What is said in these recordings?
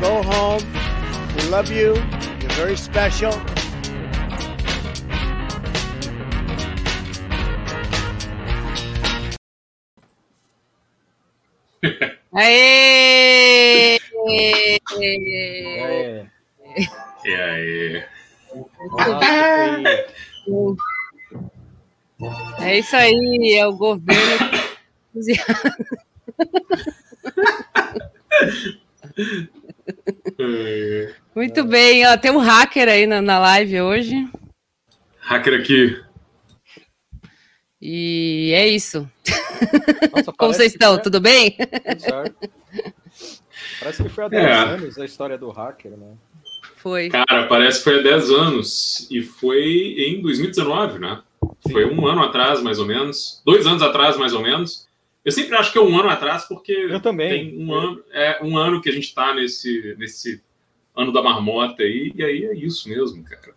go home. We love you. You're very special. Aê! É. E aí? É isso aí, é o governo. Bem, ó, tem um hacker aí na, na live hoje. Hacker aqui. E é isso. Nossa, Como vocês estão? É... Tudo bem? Tudo certo. Parece que foi há 10 é. anos a história do hacker, né? Foi. Cara, parece que foi há 10 anos. E foi em 2019, né? Sim. Foi um ano atrás, mais ou menos. Dois anos atrás, mais ou menos. Eu sempre acho que é um ano atrás, porque eu também. tem um ano, é um ano que a gente está nesse, nesse ano da marmota aí, e aí é isso mesmo, cara.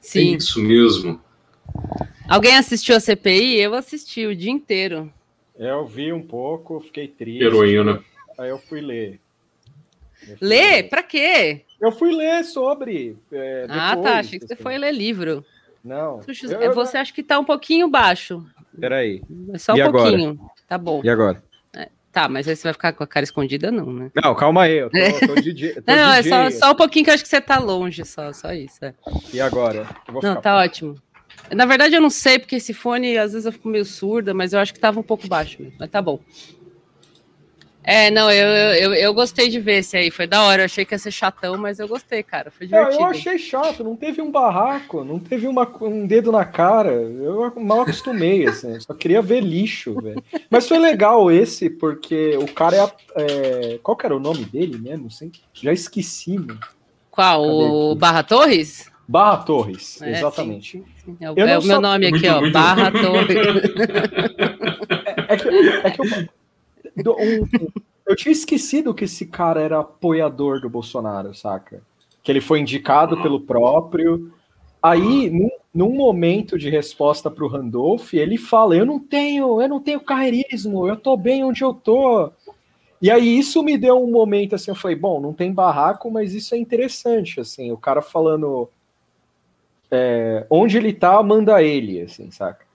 Sim. É isso mesmo. Alguém assistiu a CPI? Eu assisti o dia inteiro. Eu vi um pouco, fiquei triste. Heroína. Aí eu fui ler. Eu fui ler? ler. Pra quê? Eu fui ler sobre. É, depois, ah, tá. Achei que você assim. foi ler livro. Não. Eu, você acha que tá um pouquinho baixo. Peraí. É só um e pouquinho. Agora? Tá bom. E agora? Tá, mas aí você vai ficar com a cara escondida, não, né? Não, calma aí. Eu tô, é. tô DJ, tô não, DJ. é só, só um pouquinho que eu acho que você tá longe, só, só isso. É. E agora? não, tá ótimo. Na verdade, eu não sei, porque esse fone, às vezes eu fico meio surda, mas eu acho que tava um pouco baixo mesmo. Mas tá bom. É, não, eu, eu, eu gostei de ver esse aí, foi da hora. Eu achei que ia ser chatão, mas eu gostei, cara. Foi divertido. É, eu achei chato, não teve um barraco, não teve uma, um dedo na cara. Eu mal acostumei, assim, só queria ver lixo, velho. Mas foi legal esse, porque o cara é, é. Qual que era o nome dele mesmo? Sei, já esqueci, mano. Qual? Cadê o aqui? Barra Torres? Barra Torres, é, exatamente. Sim, sim. É, o, é o meu nome aqui, muito, ó. Muito Barra Torres. É, é, que, é que eu um, eu tinha esquecido que esse cara era apoiador do Bolsonaro, saca? Que ele foi indicado pelo próprio. Aí, num, num momento de resposta para o Randolph, ele fala: Eu não tenho, eu não tenho carreirismo, eu tô bem onde eu tô. E aí isso me deu um momento assim, eu falei, bom, não tem barraco, mas isso é interessante, assim, o cara falando é, onde ele tá, manda ele, assim, saca?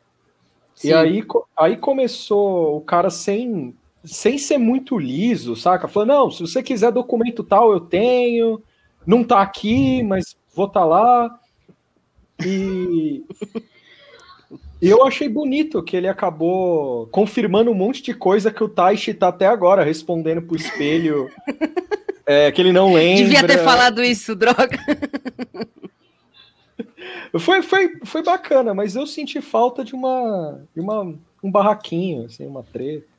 Sim. E aí, aí começou o cara sem sem ser muito liso, saca? Falando, não, se você quiser documento tal, eu tenho, não tá aqui, mas vou tá lá. E eu achei bonito que ele acabou confirmando um monte de coisa que o Taishi tá até agora respondendo pro espelho. é, que ele não lembra. Devia ter falado isso, droga. Foi, foi, foi bacana, mas eu senti falta de uma, de uma um barraquinho, assim, uma treta.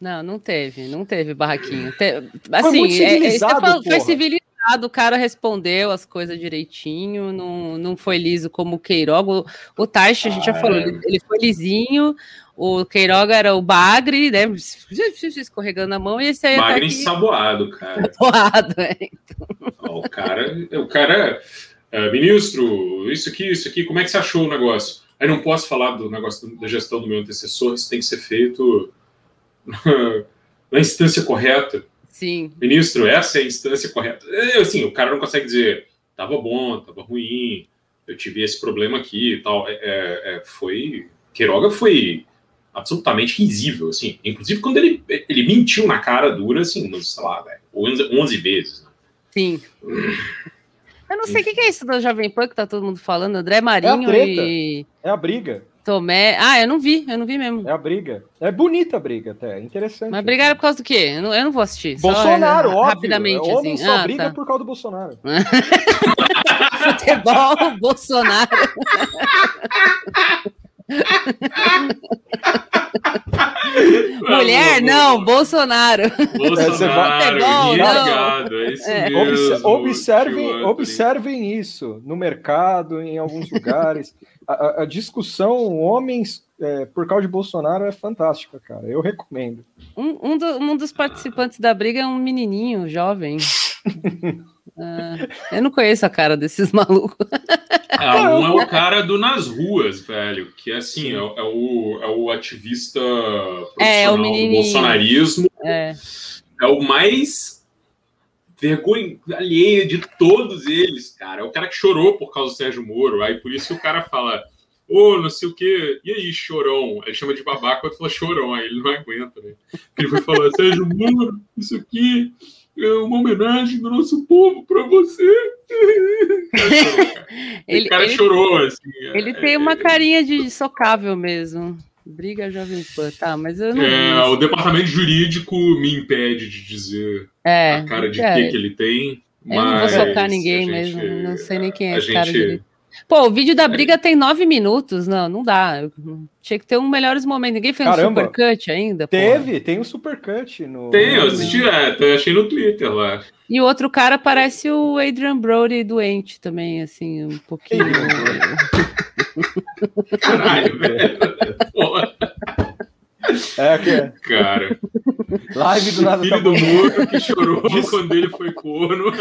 Não, não teve, não teve barraquinho. Te... Assim, foi, é, é, falou, foi civilizado, o cara respondeu as coisas direitinho, não, não foi liso como o Queiroga. O, o Taish, a gente ah, já falou, é. ele, ele, foi lisinho, o Queiroga era o Bagre, né? Escorregando a mão, e esse aí. Tá Bagre ensaboado, cara. Ensaboado, é. Então. O cara, o cara, é, ministro, isso aqui, isso aqui, como é que você achou o negócio? Aí não posso falar do negócio da gestão do meu antecessor, isso tem que ser feito na instância correta. Sim. Ministro, essa é a instância correta. É, assim, o cara não consegue dizer, tava bom, tava ruim, eu tive esse problema aqui e tal. É, é, é foi. Queiroga foi absolutamente risível, assim. Inclusive quando ele, ele mentiu na cara dura, assim, sei lá, 11, 11 vezes. Né? Sim. Eu não sei o que, que, é isso da Jovem Pan que tá todo mundo falando, André Marinho é e. É a briga. Tomé. Ah, eu não vi, eu não vi mesmo. É a briga. É bonita a briga até, é interessante. Mas brigaram por causa do quê? Eu não, eu não vou assistir. Bolsonaro, só, óbvio. Rapidamente, é, homem assim. só Ah, briga tá. por causa do Bolsonaro. Futebol, Bolsonaro. Mulher, não, Bolsonaro. Bolsonaro, Futebol, ligado, é isso É. mesmo. Obse- observem, observem isso no mercado, em alguns lugares. A, a- a discussão homens é, por causa de Bolsonaro é fantástica, cara. Eu recomendo. Um, um, do- um dos participantes da briga é um menininho jovem. Ah, eu não conheço a cara desses malucos. Ah, um é o cara do Nas Ruas, velho, que assim, é, o- é o, é o ativista É, é o profissional do menininho. bolsonarismo, É. é o mais vergonha alheia de todos eles, cara. É o cara que chorou por causa do Sérgio Moro, aí por isso que o cara fala, ô, não sei o quê, e aí, chorão? Ele chama de babaca quando fala chorão, aí ele não aguenta, né? Ele vai falar, Sérgio Moro, isso aqui é uma homenagem do nosso povo pra você. O cara chorou, cara. Ele, o cara ele- chorou, assim. ele é- tem uma carinha de socável mesmo. Briga Jovem Pan, tá, mas eu não. É, o departamento jurídico me impede de dizer É, a cara de é. que, que ele tem. Eu não vou mas socar ninguém gente- mesmo. Não sei nem quem é esse cara gente- direito. Pô, o vídeo da briga tem nove minutos. Não, não dá. Tinha que ter um melhores momentos. Ninguém fez Caramba. um supercut ainda? Teve, tem um supercut no. Tem, eu assisti, é, eu achei no Twitter lá. E o outro cara parece o Adrian Brody doente também, assim, um pouquinho. Caralho, velho. Porra, É, que é. cara. Live do nada Filho tá do. Moro que chorou quando ele foi corno.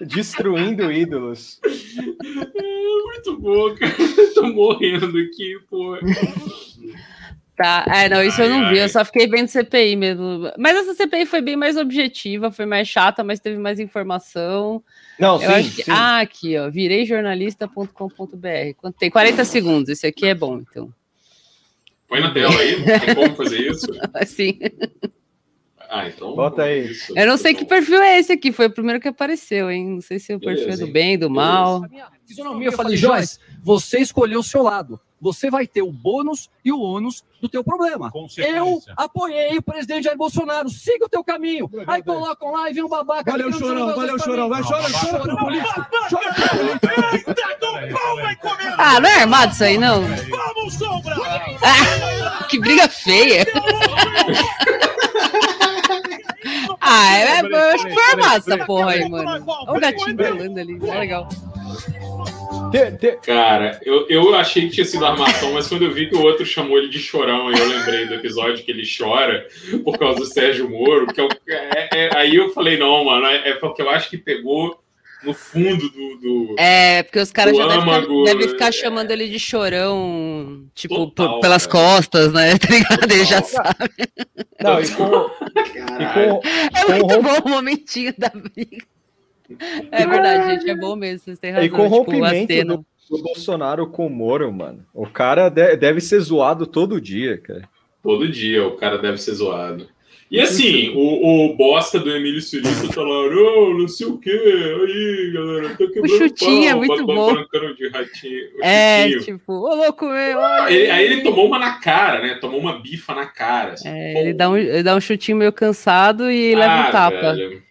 Destruindo ídolos. Muito bom, cara. Tô morrendo aqui, pô. Tá, é, não, isso eu não Ai, vi, ai. eu só fiquei vendo CPI mesmo. Mas essa CPI foi bem mais objetiva, foi mais chata, mas teve mais informação. Não, Eu sim, acho que- sim. Ah, aqui, ó, vireijornalista.com.br. Quanto Tem 40 segundos, esse aqui é bom, então. Põe na tela aí, tem como fazer isso? Assim, Ah, então. Bota aí. isso. eu não sei que perfil é esse aqui, foi o primeiro que apareceu, hein? Não sei se é o perfil Beleza, do bem, do mal. Fisionomia, eu falei, Joyce, você escolheu o seu lado. Você vai ter o bônus e o ônus do teu problema. Eu apoiei o presidente Jair Bolsonaro. Siga o teu caminho. Aí colocam lá e vem um babaca. Valeu, chorão, valeu, chorão. Vai, chora, chora pro político. Chora pro político. Ah, não é armado isso aí, não? Vamos, Sombra! Ah, que briga feia! ah, é, eu acho que foi armado essa porra aí, mano. Olha o gatinho pulando ali, mó legal. Te- te- Cara, eu, eu achei que tinha sido armação, mas quando eu vi que o outro chamou ele de chorão, aí eu lembrei do episódio que ele chora por causa do Sérgio Moro, que é o- é- é- aí eu falei, não, mano, é, é porque eu acho que pegou no fundo do. do- É, porque os caras já devem ficar, devem ficar é. chamando ele de chorão, tipo, Total, por- pelas cara. costas, né? Tá ligado? Ele já sabe. Não, e com, e com, É com muito bom o momentinho da briga. É verdade, gente, é bom mesmo, vocês têm razão. e com o tipo, rompimento do, do Bolsonaro com o Moro, mano. O cara de- deve ser zoado todo dia, cara. Todo dia o cara deve ser zoado. E assim, o, o bosta do Emílio Surita tá lá, não, não sei o que, aí, galera, tô quebrando chutinho é muito bom. de ratinho. o É, chutinho. tipo, ô louco, meu. olha Aí, aí ele tomou uma na cara, né? Tomou uma bifa na cara. assim. É, ele, dá um, ele dá um chutinho meio cansado e leva ah, um tapa. velho.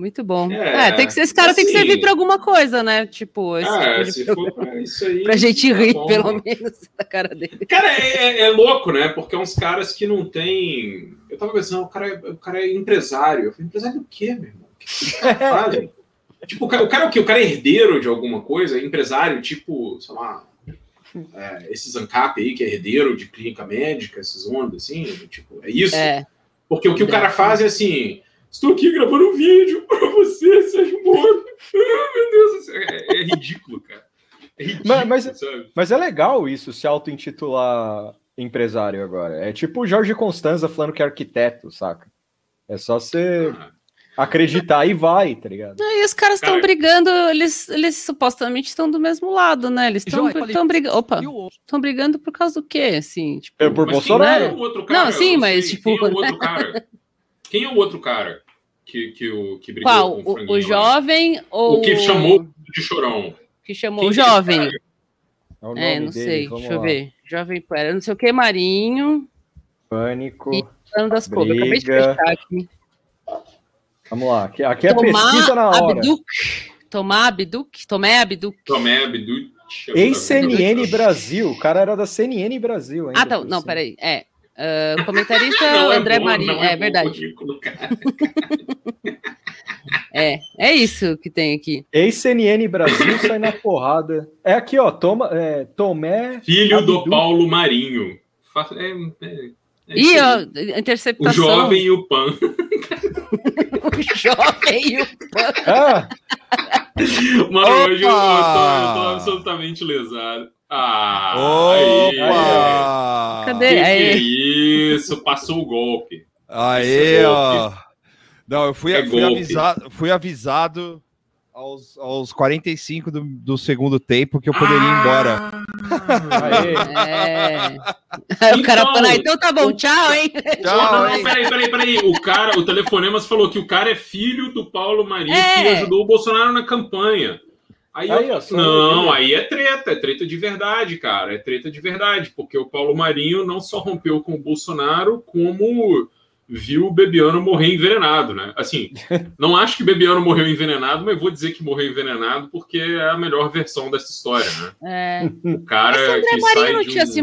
Muito bom. É, É, tem que ser, esse cara tem que assim- servir pra alguma coisa, né? Tipo, esse Ah, tipo se programa. for pra isso aí. Pra gente tá rir, bom. pelo menos, da cara dele. Cara, é, é- é louco, né? Porque é uns caras que não tem. Eu tava pensando, o cara é, o cara é empresário. Eu falei, empresário do quê, meu irmão? O que esses caras fazem? tipo, o cara, o cara é o quê? O cara é herdeiro de alguma coisa? É empresário, tipo, sei lá. É, esses ANCAP aí, que é herdeiro de clínica médica, essas ondas, assim, tipo, é isso? É. Porque o que o cara faz é assim: estou aqui gravando um vídeo pra você, Sérgio Moro. Ah, meu Deus, do céu, é, é ridículo, cara. É ridículo, Mas- mas- sabe? Mas é legal isso, se auto-intitular empresário agora. É tipo o Jorge Constanza falando que é arquiteto, saca? É só você Ah, acreditar e vai, tá ligado? E os caras estão Cara. brigando, eles, eles supostamente estão do mesmo lado, né? Eles estão brigando. Opa, estão brigando por causa do quê? Assim, tipo, É por Mas Bolsonaro. Quem é o outro cara? Não, sim, mas, sei. tipo, Quem é o outro cara? Quem é o outro cara que, que, o, que brigou qual? com o O, franguinho o lá? jovem ou O que chamou de chorão. que chamou Quem o que é jovem? É, é não dele. sei, deixa lá. eu ver. Jovem Pan, não sei o que, Marinho. Pânico. E das Cobras. Acabei de fechar aqui. Vamos lá, aqui, aqui é pesquisa na hora. Abduc. Tomar Abduc? Tomé Abduc. Tomé Abduc. Ex-CNN Brasil. O cara era da CNN Brasil. Ainda, ah, tá. Não, peraí. É. Uh, comentarista não, é André é Marinho. É, é verdade. é, é isso que tem aqui. Ex-CNN Brasil sai na porrada. É aqui, ó. Toma, é, Tomé. Filho Abduc. do Paulo Marinho. É, é, é Ih, ó, interceptação. O jovem e o pan. o jovem e o pan. Ah. Mano, Opa! hoje eu tô, eu tô, absolutamente lesado. Ah, Opa! Aí, Cadê? Que, que é isso? Passou o golpe. Aê, é ó. Não, eu fui, é fui avisado, fui avisado aos, aos 45 do, do segundo tempo que eu poderia ir embora. É. Então, o cara falou, ah, então tá bom, tchau, hein? Tchau, não, não, peraí, peraí, peraí. O cara, o telefonemas falou que o cara é filho do Paulo Marinho é. que ajudou o Bolsonaro na campanha. Aí, aí eu, não, aí é treta, é treta de verdade, cara. É treta de verdade, porque o Paulo Marinho não só rompeu com o Bolsonaro, como viu o Bebiano morrer envenenado, né? Assim, não acho que Bebiano morreu envenenado, mas vou dizer que morreu envenenado porque é a melhor versão dessa história, né? É. O cara Esse André que Marinho não tinha um... se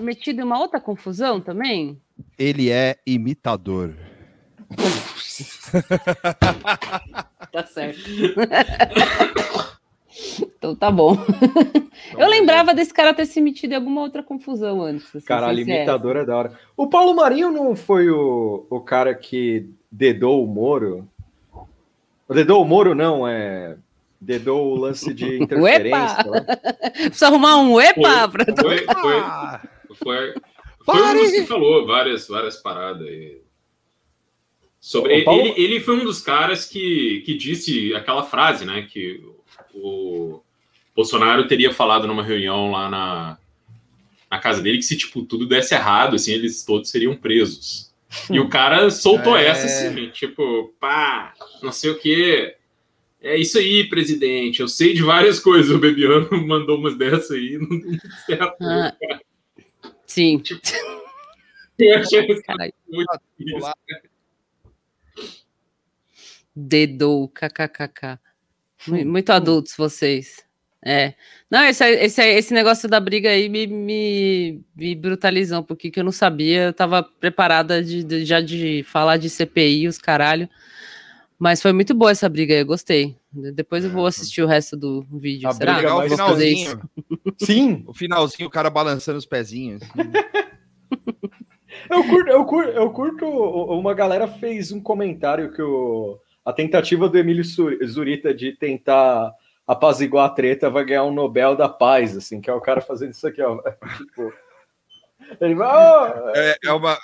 metido em uma outra confusão também? Ele é imitador. tá certo. Então tá bom. eu lembrava desse cara ter se metido em alguma outra confusão antes. Assim, Caralho, imitador é da hora. O Paulo Marinho não foi o, o cara que dedou o Moro? Dedou o Moro não, é. Dedou o lance de interferência. Precisa arrumar um EPA foi, pra foi, foi, foi, foi um dos que falou várias, várias paradas aí. Sobre, Paulo... ele, ele foi um dos caras que, que disse aquela frase, né? Que o Bolsonaro teria falado numa reunião lá na, na casa dele que se tipo tudo desse errado, assim, eles todos seriam presos. E o cara soltou é... essa assim, tipo, pá, não sei o que. É isso aí, presidente. Eu sei de várias coisas. O Bebiano mandou umas dessas aí, não deu certo. Ah, sim. Tipo, eu achei muito Dedou, kkkk. Muito adultos vocês. É. Não, esse, esse, esse negócio da briga aí me, me, me brutalizou pouquinho, que eu não sabia. Eu tava preparada de, de, já de falar de CPI, os caralho. Mas foi muito boa essa briga aí, eu gostei. Depois eu vou assistir o resto do vídeo. A Será? Briga o finalzinho. Sim. O finalzinho, o cara balançando os pezinhos. eu, curto, eu, curto, eu curto. Uma galera fez um comentário que o a tentativa do Emílio Zurita de tentar apaziguar a treta vai ganhar um Nobel da Paz, assim, que é o cara fazendo isso aqui, ó. tipo, ele vai. Oh! É, é uma,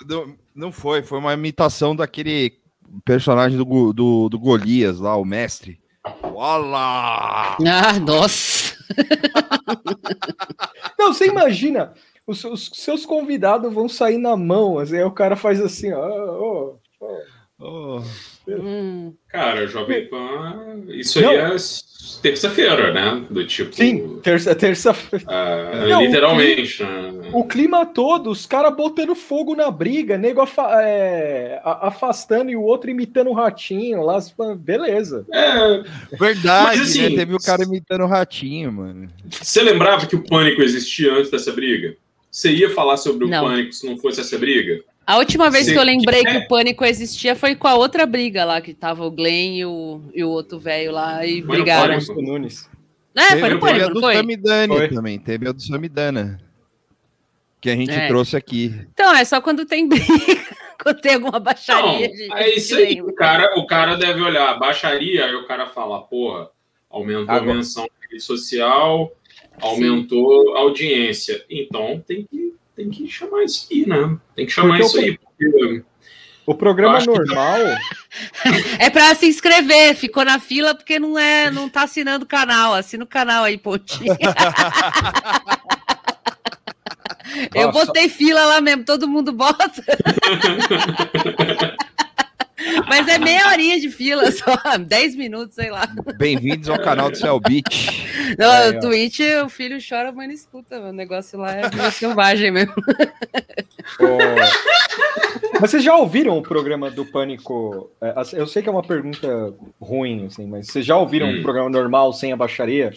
não foi, foi uma imitação daquele personagem do, do, do Golias lá, o mestre. Olá! Ah, nossa! não, você imagina, os, os, seus convidados vão sair na mão, assim, aí o cara faz assim, ó. Oh, oh, oh. Hum. Cara, Jovem Pan, isso Não. aí é terça-feira, né? Do tipo. Sim, terça, terça-feira. Uh, literalmente. O clima, o clima, todo, os caras botando fogo na briga, nego afa é, afastando e o outro imitando o ratinho lá. Beleza. É, Verdade, Mas, assim, né? Teve o cara imitando o ratinho, mano. Você lembrava que o pânico existia antes dessa briga? Você ia falar sobre o não. pânico se não fosse essa briga? A última vez que eu lembrei que o pânico existia foi com a outra briga lá, que tava o Glenn e o, e o outro velho lá e foi brigaram. No Nunes. É, foi no pânico, não foi? Samidana foi. também, teve a do Samidana. Que a gente é. trouxe aqui. Então, é só quando tem briga, quando tem alguma baixaria. Não, é isso aí. O cara, o cara deve olhar baixaria, aí o cara fala, porra, aumentou Agora. a menção social, aumentou Sim. a audiência. Então tem que tem que chamar isso aí, né? Tem que chamar porque isso aí. Porque o programa normal. é para se inscrever, ficou na fila porque não é, não tá assinando o canal. Assina o canal aí, Pontinho. Eu botei fila lá mesmo, todo mundo bota. Mas é meia horinha de fila só, 10 minutos, sei lá. Bem-vindos ao canal do Cellbit. No é, Twitch, o filho chora, mãe não escuta. O negócio lá é meio selvagem mesmo. Oh. Mas vocês já ouviram o programa do Pânico? É, eu sei que é uma pergunta ruim, assim, mas vocês já ouviram hum. um programa normal sem a baixaria?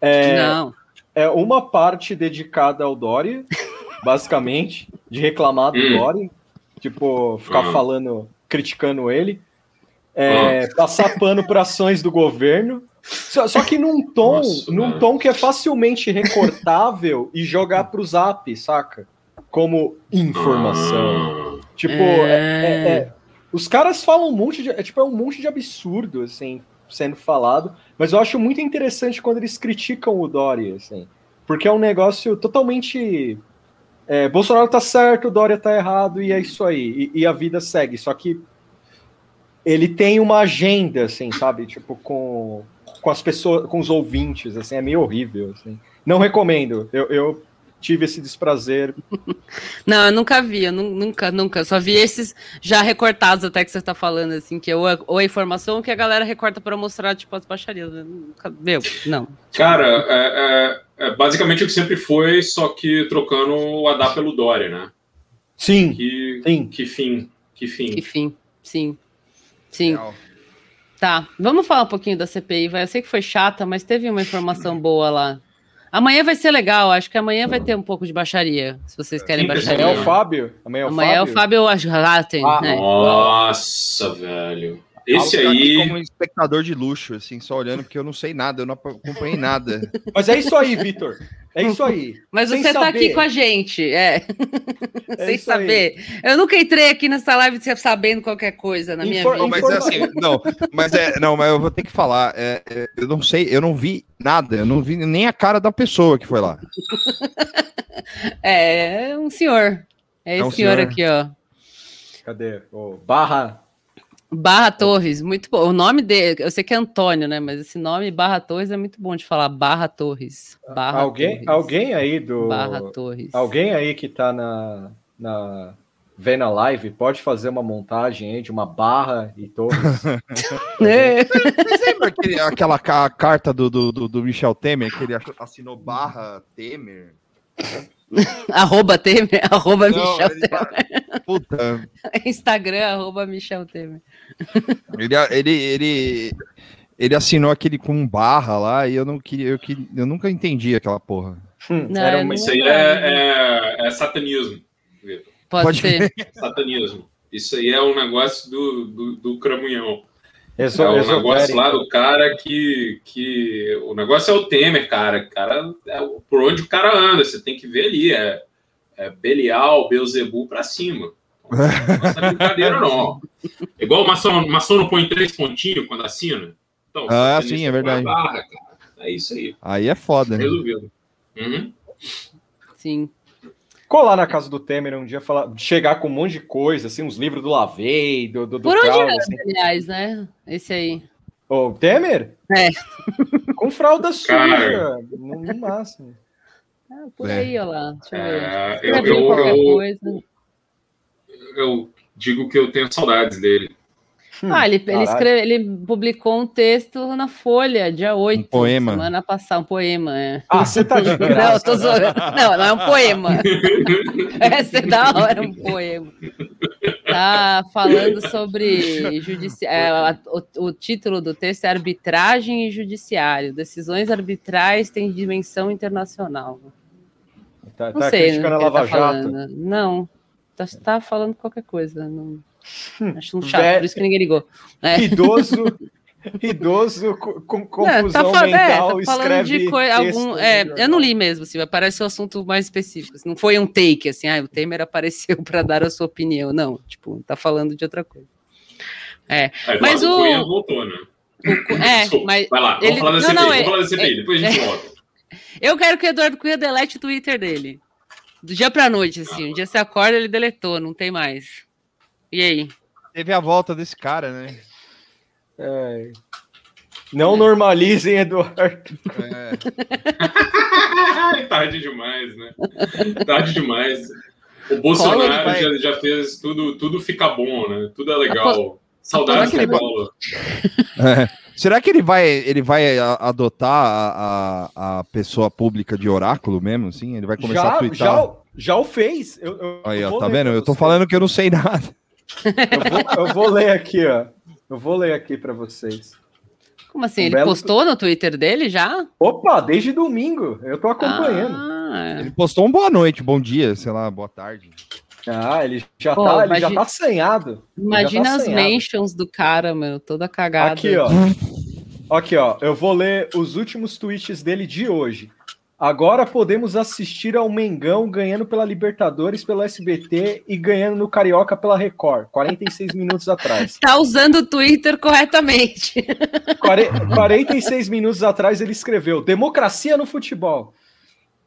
É, não. É uma parte dedicada ao Dória, basicamente, de reclamar do hum. Dória. Tipo, ficar hum. falando, criticando ele. É, hum. Passar pano para ações do governo. Só, só, que num tom, Nossa, num tom que é facilmente recortável e jogar pro zap, saca? Como informação. Ah. Tipo, é... É, é, é, os caras falam um monte de. É, tipo, é um monte de absurdo, assim, sendo falado. Mas eu acho muito interessante quando eles criticam o Dória, assim. Porque é um negócio totalmente. É, Bolsonaro tá certo, Dória tá errado, e é isso aí. E, e, a vida segue. Só que ele tem uma agenda, assim, sabe? Tipo, com, com as pessoas, com os ouvintes, assim, é meio horrível, assim. Não recomendo. Eu, eu tive esse desprazer. Não, eu nunca vi, eu nunca, nunca. Só vi esses já recortados até que você está falando, assim, que é ou, ou a informação que a galera recorta para mostrar, tipo, as baixarias. Meu, não. Cara, é, é, é, basicamente o que sempre foi, só que trocando o Adá pelo Dória, né? Sim. Que, sim. que fim. Que fim. Que fim, sim. Sim. Real. Tá, vamos falar um pouquinho da CPI, vai. Eu sei que foi chata, mas teve uma informação boa lá. Amanhã vai ser legal, acho que amanhã vai ter um pouco de baixaria, se vocês querem baixaria. Amanhã é o Fábio? Amanhã é o amanhã Fábio? é o Fábio Ratten, ah, né? Nossa, velho. Esse aí. como um espectador de luxo, assim, só olhando, porque eu não sei nada, eu não acompanhei nada. Mas é isso aí, Vitor. É isso aí. Mas Sem você saber. tá aqui com a gente, é. é Sem saber. Aí. Eu nunca entrei aqui nessa live sabendo qualquer coisa na minha vida. Mas é assim, não, mas é, não, mas eu vou ter que falar. É, é, eu não sei, eu não vi nada, eu não vi nem a cara da pessoa que foi lá. é, um senhor. É, é esse um senhor, senhor aqui, ó. Cadê? Oh, barra Barra Torres, muito bom. O nome dele, eu sei que é Antônio, né? Mas esse nome Barra Torres é muito bom de falar. Barra Torres. Barra alguém, Torres. alguém aí do. Barra Torres. Alguém aí que tá na, na vendo a live pode fazer uma montagem aí de uma barra e torres. é. Você lembra aquele, aquela carta do, do, do, Michel Temer que ele assinou barra Temer? arroba Temer, arroba Não, Michel Temer. Puta. Instagram, arroba Michel Temer. Ele, ele, ele, ele assinou aquele com barra lá e eu não queria, eu, queria, eu nunca entendi aquela porra. Hum, não, uma... Isso aí é, é, é satanismo. Pode, Pode ser. Satanismo. Isso aí é um negócio do, do, do cramunhão. Exo, é o negócio lá do cara que, que. O negócio é o Temer, cara. cara é por onde o cara anda, você tem que ver ali. É, é Belial, Beuzebu pra cima. Não é brincadeira, não. Igual o maçom, maçom não põe três pontinhos quando assina. Então, ah, sim, é verdade. Barra, é isso aí. Aí é foda, né? Resolvido. Uhum. Sim colar na casa do Temer um dia, falar, chegar com um monte de coisa, assim, uns livros do Lavei, do, do, do Por onde fralda, assim. aliás, né? Esse aí. O Temer? É. Com fralda suja, no, no máximo. Ah, por é. aí, olha lá. Deixa eu ver. É, eu, eu, eu, eu digo que eu tenho saudades dele. Hum, ah, ele, ele, escreve, ele publicou um texto na Folha, dia 8, um poema. semana passada, um poema. É. Ah, você tá de graça. Não, tô zoando. Não, não é um poema. Essa é da hora, um poema. Tá falando sobre judiciário. É, o, o, título do texto é Arbitragem e Judiciário. Decisões arbitrais têm dimensão internacional. Tá, não tá sei, criticando a Lava tá Jato? Não, tá, tá falando qualquer coisa. Não... Acho um chato, Vé... por isso que ninguém ligou. É. Idoso, idoso com confusão tá, mental, é, tá escreve de coi... algum, é, Eu não li mesmo, assim, parece um assunto mais específico. Assim, não foi um take, assim, ah, o Temer apareceu para dar a sua opinião. Não, tipo, tá falando de outra coisa. É, é mas o... o... voltou, né? O... É, Desculpa, mas... Vai lá, vamos ele... falar da CPI, não, vamos falar da CPI, é, depois a gente volta. Eu quero que o Eduardo Cunha delete o Twitter dele. Do dia pra noite, assim. Um dia você acorda, ele deletou, não tem mais. E aí? Teve a volta desse cara, né? É. Não normalizem, Eduardo. É. Tarde demais, né? Tarde demais. O Bolsonaro já, já, fez tudo, tudo fica bom, né? Tudo é legal. Saudades Será que ele É. Será que ele vai, ele vai adotar a, a, a pessoa pública de oráculo mesmo, assim? Ele vai começar Já, a twittar? já, já o fez. Eu, eu- Aí, eu ó, tá vendo? Eu tô falando que eu não sei nada. Eu vou, eu vou ler aqui, ó. Eu vou ler aqui para vocês. Como assim? Um Ele belo- postou no Twitter dele já? Opa, desde domingo. Eu tô acompanhando. Ah, Ele postou um boa noite, bom dia, sei lá, boa tarde. Ah, ele já, Pô, tá, ele já tá assanhado. Já imagina tá as mentions do cara, meu, toda cagada. Aqui, ó. Aqui, ó. Eu vou ler os últimos tweets dele de hoje. Agora podemos assistir ao Mengão ganhando pela Libertadores pelo SBT e ganhando no Carioca pela Record, 46 minutos atrás. Tá usando o Twitter corretamente. Quare- 46 minutos atrás ele escreveu democracia no futebol.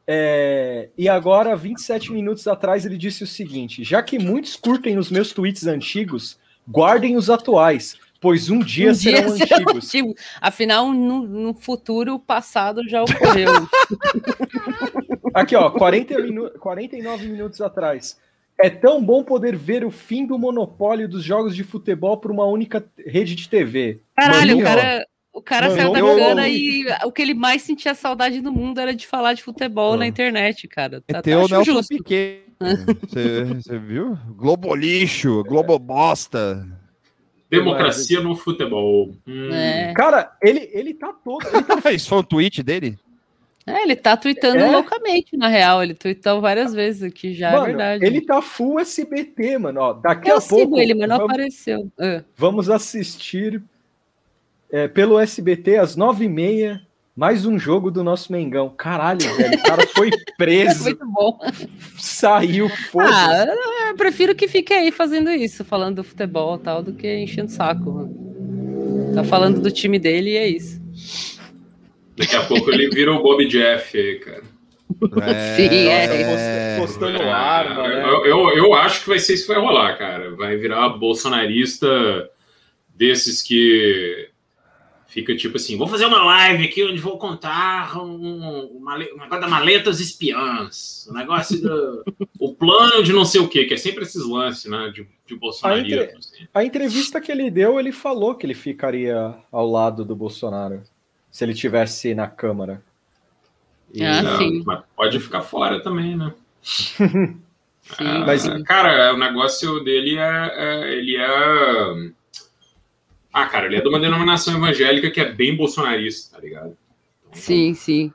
É, e agora, 27 minutos atrás, ele disse o seguinte: já que muitos curtem os meus tweets antigos, guardem os atuais, pois um dia Um serão dia serão antigos. antigos. Afinal, no, no futuro, o passado já ocorreu. Aqui, ó, 40 minu 49 minutos atrás. É tão bom poder ver o fim do monopólio dos jogos de futebol por uma única rede de TV. Caralho, o cara, o cara saiu da cana e o que ele mais sentia saudade no mundo era de falar de futebol na internet, cara. Tá, Tem o acho Nelson justo. Piquet. Você você viu? Globo lixo, Globo bosta. Democracia no futebol. Hum. É. Cara, ele, ele tá todo. Ele tá... Isso foi um tweet dele? É, ele tá tweetando É? loucamente, na real. Ele tweetou várias vezes aqui já, Mano, é verdade. ele tá full SBT, mano. Ó, daqui Eu a sigo pouco. ele, mas não vamos, apareceu. Ah. vamos assistir é, pelo SBT às 9h30 mais um jogo do nosso Mengão. Caralho, velho. O cara foi preso, Muito bom. saiu, foda Ah, eu prefiro que fique aí fazendo isso, falando do futebol e tal, do que enchendo o saco. mano. Tá falando do time dele e é isso. Daqui a pouco ele vira o Bob Jeff aí, cara. Sim, é. postando arma, né? Eu, eu, eu acho que vai ser isso que vai rolar, cara. Vai virar bolsonarista desses que fica tipo assim: vou fazer uma live aqui onde vou contar um, um, male- um negócio da maletas espiãs, o negócio do o plano de não sei o quê, que é sempre esses lances, né? De, de A, bolsonarismo. entre- a entrevista que ele deu, ele falou que ele ficaria ao lado do Bolsonaro se ele tivesse na Câmara. E- Ah, Não, sim. mas pode ficar fora também, né? Sim, Ah, Mas- cara, o negócio dele é, é- Ele é. Ah, cara, ele é de uma denominação evangélica que é bem bolsonarista, tá ligado? sim, sim.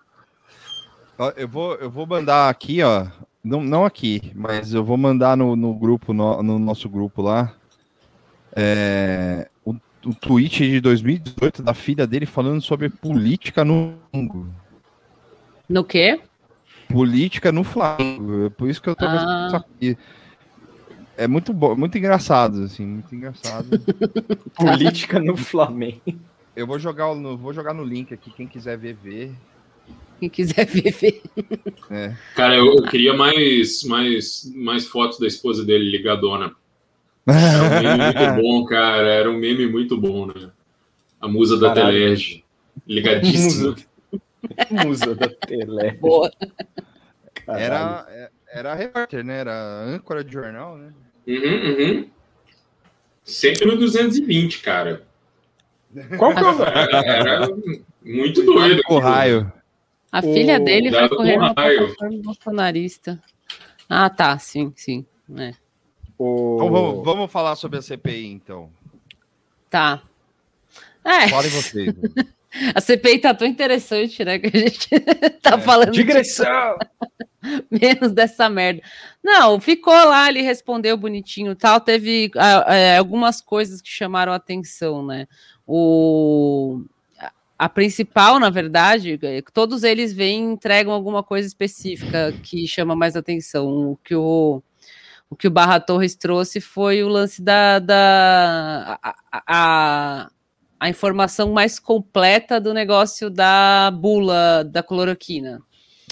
Ó, Eu vou, eu vou mandar aqui, ó. Não, não aqui, mas eu vou mandar no, no grupo, no, no nosso grupo lá. É, o, o tweet de 2018 da filha dele falando sobre política no Flamengo. No quê? Política no Flamengo. É por isso que eu tô Ah. aqui. É muito bom, muito engraçado, assim, muito engraçado. Política no Flamengo. Eu vou jogar no, vou jogar no link aqui, quem quiser ver, ver. Quem quiser ver, ver. É. Cara, eu, eu queria mais, mais, mais fotos da esposa dele ligadona. Era um meme muito bom, cara. Era um meme muito bom, né? A musa da Caralho. Telerge. Ligadíssima. Musa, da Tele. Boa. Caralho. Era, é- era repórter, né? Era âncora de jornal, né? Uhum, uhum. Sempre no 220, cara. Qual que é o Era, era muito doido. O raio. A O- filha dele vai correr o na raio. plataforma bolsonarista. Ah, tá, sim, sim. É. o- Então vamos, vamos falar sobre a CPI, então. Tá. É, Falem vocês. a CPI tá tão interessante, né? Que a gente tá falando de Digressão! menos dessa merda. Não, ficou lá, ele respondeu bonitinho e tal. Teve é, algumas coisas que chamaram a atenção, né? O, a- principal, na verdade, é todos eles vêm e entregam alguma coisa específica que chama mais atenção. O que o, o que o Barra Torres trouxe foi o lance da, da a, a- a, informação mais completa do negócio da bula da cloroquina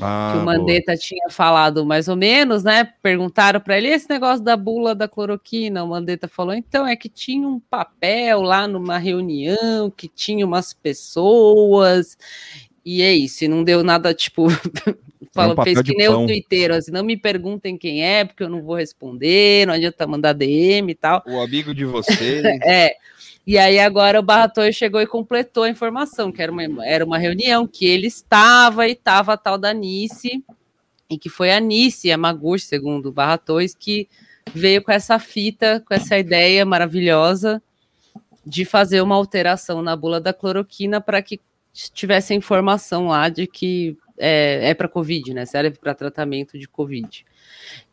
Ah, que o boa. Mandetta tinha falado mais ou menos, né? Perguntaram para ele esse negócio da bula da cloroquina. O Mandetta falou: então é que tinha um papel lá numa reunião que tinha umas pessoas. E é isso, e não deu nada, tipo, falou, papel fez de que nem o pão. Twitter, assim, não me perguntem quem é, porque eu não vou responder, não adianta mandar DM e tal. O amigo de vocês. É. E aí agora o Barratoi chegou e completou a informação, que era uma, era uma reunião que ele estava e estava a tal da Nice, e que foi a Nice, a Maguchi, segundo o Barratois, que veio com essa fita, com essa ideia maravilhosa de fazer uma alteração na bula da cloroquina para que tivesse informação lá de que é, é para Covid, né? Serve para tratamento de Covid.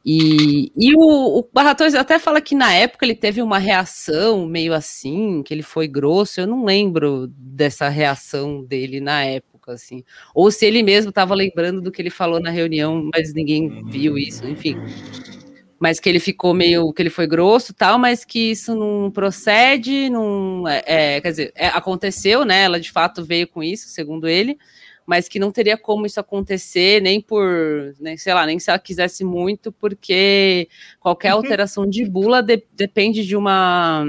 E, e o, o Barratões até fala que na época ele teve uma reação meio assim, que ele foi grosso. Eu não lembro dessa reação dele na época, assim. Ou se ele mesmo estava lembrando do que ele falou na reunião, mas ninguém viu isso, enfim. Mas que ele ficou meio, que ele foi grosso tal, mas que isso não procede, não, é, é, quer dizer, é, aconteceu, né? Ela de fato veio com isso, segundo ele mas que não teria como isso acontecer, nem por, nem, sei lá, nem se ela quisesse muito, porque qualquer uhum. alteração de bula de, depende de uma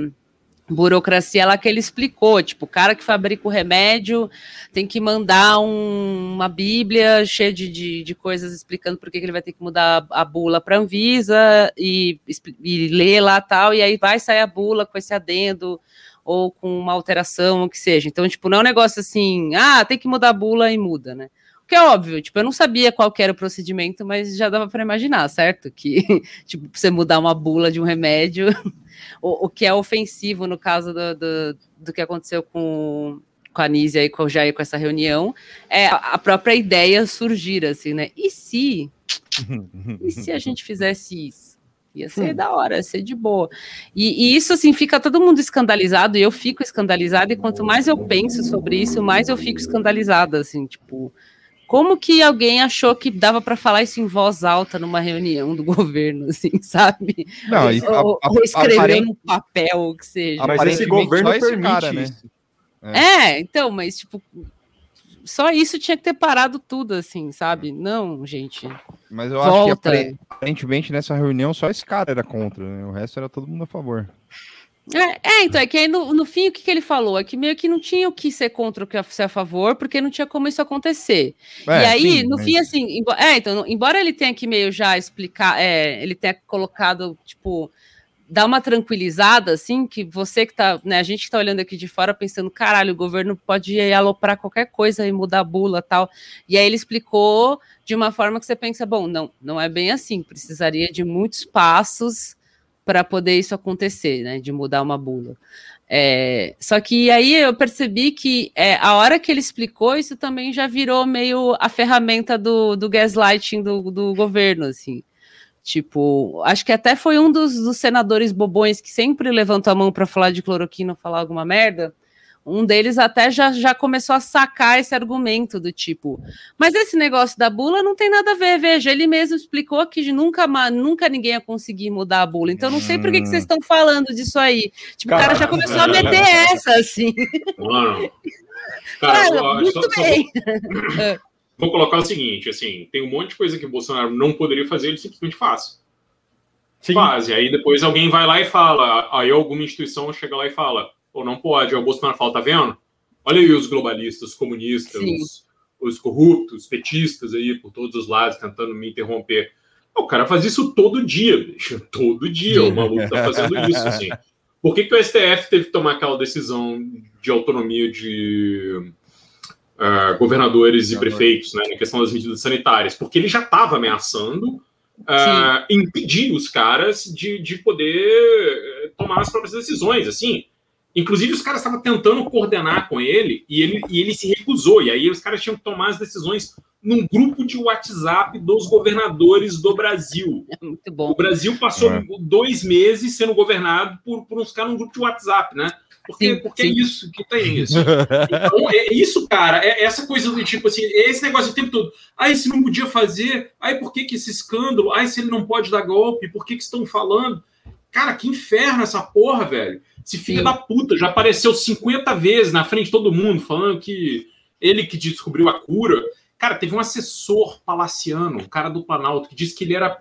burocracia lá que ele explicou, tipo, o cara que fabrica o remédio tem que mandar um, uma bíblia cheia de, de, de, coisas explicando por que, que ele vai ter que mudar a, a bula para Anvisa e, e ler lá tal, e aí vai sair a bula com esse adendo ou com uma alteração, o que seja. Então, tipo, não é um negócio assim, ah, tem que mudar a bula e muda, né? O que é óbvio, tipo, eu não sabia qual era o procedimento, mas já dava para imaginar, certo? Que, tipo, você mudar uma bula de um remédio, o, o que é ofensivo no caso do, do, do que aconteceu com, com a Nízia e com o Jair com essa reunião, é a própria ideia surgir, assim, né? E se, e se a gente fizesse isso? Ia ser hum. da hora, ia ser de boa. E, e, isso, assim, fica todo mundo escandalizado, e eu fico escandalizada, e quanto mais eu penso sobre isso, mais eu fico escandalizada, assim, tipo, como que alguém achou que dava para falar isso em voz alta numa reunião do governo, assim, sabe? Não, ou, a, ou escrever num papel, o que seja. Mas esse governo permite cara, né? É. é, então, mas, tipo, só isso tinha que ter parado tudo, assim, sabe? Não, gente. Mas eu volta. acho que aparentemente nessa reunião só esse cara era contra, né? O resto era todo mundo a favor. É, é, então, é que aí no, no fim o que, que, ele falou? É que meio que não tinha o que ser contra o que ser a favor, porque não tinha como isso acontecer. É, e aí, sim, no mas... fim, assim, embora, é, então, embora ele tenha que meio já explicar, é, ele tenha colocado, tipo, dá uma tranquilizada, assim, que você que tá, né, a gente que tá olhando aqui de fora pensando, caralho, o governo pode aloprar qualquer coisa e mudar a bula tal. E aí ele explicou de uma forma que você pensa, bom, não, não é bem assim, precisaria de muitos passos para poder isso acontecer, né, de mudar uma bula. É, só que aí eu percebi que é, a hora que ele explicou, isso também já virou meio a ferramenta do, do gaslighting do, do governo, assim. Tipo, acho que até foi um dos, dos senadores bobões que sempre levantou a mão para falar de cloroquina ou falar alguma merda. Um deles até já, já começou a sacar esse argumento do tipo, mas esse negócio da bula não tem nada a ver, veja, ele mesmo explicou que nunca, nunca ninguém ia conseguir mudar a bula, então não sei por que, que vocês estão falando disso aí. Tipo, cara, o cara já começou a meter essa, assim. Mano, cara, cara muito só, bem. Só, vou colocar o seguinte, assim, tem um monte de coisa que o Bolsonaro não poderia fazer, ele simplesmente faz. Sim. Faz, e aí depois alguém vai lá e fala, aí alguma instituição chega lá e fala, ou não pode, aí o Bolsonaro fala, tá vendo? Olha aí os globalistas, os comunistas, os, os, corruptos, petistas aí por todos os lados tentando me interromper. O cara faz isso todo dia, bicho, todo dia o maluco tá fazendo isso, assim. Por que, que o STF teve que tomar aquela decisão de autonomia de uh, governadores e prefeitos, né, na questão das medidas sanitárias, porque ele já estava ameaçando uh, impedir os caras de, de poder eh, tomar as próprias decisões, assim. Inclusive, os caras estavam tentando coordenar com ele e, ele e ele se recusou. E aí, os caras tinham que tomar as decisões num grupo de WhatsApp dos governadores do Brasil. É muito bom. O Brasil passou é. dois meses sendo governado por, por uns caras num grupo de WhatsApp, né? Porque, sim, porque é sim. é isso que tem isso. Então, é isso, cara. É essa coisa do tipo assim, é esse negócio o tempo todo. Ai, se não podia fazer, ai, por que, que esse escândalo? Ai, se ele não pode dar golpe, por que, que estão falando? Cara, que inferno essa porra, velho. Esse filho sim. da puta já apareceu 50 vezes na frente de todo mundo, falando que ele que descobriu a cura. Cara, teve um assessor palaciano, um cara do Planalto, que disse que ele era.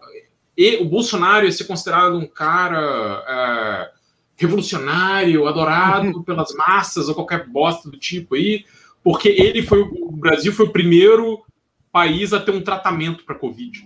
E o Bolsonaro ia ser considerado um cara. É revolucionário, adorado pelas massas ou qualquer bosta do tipo aí, porque ele foi o Brasil foi o primeiro país a ter um tratamento para Covid.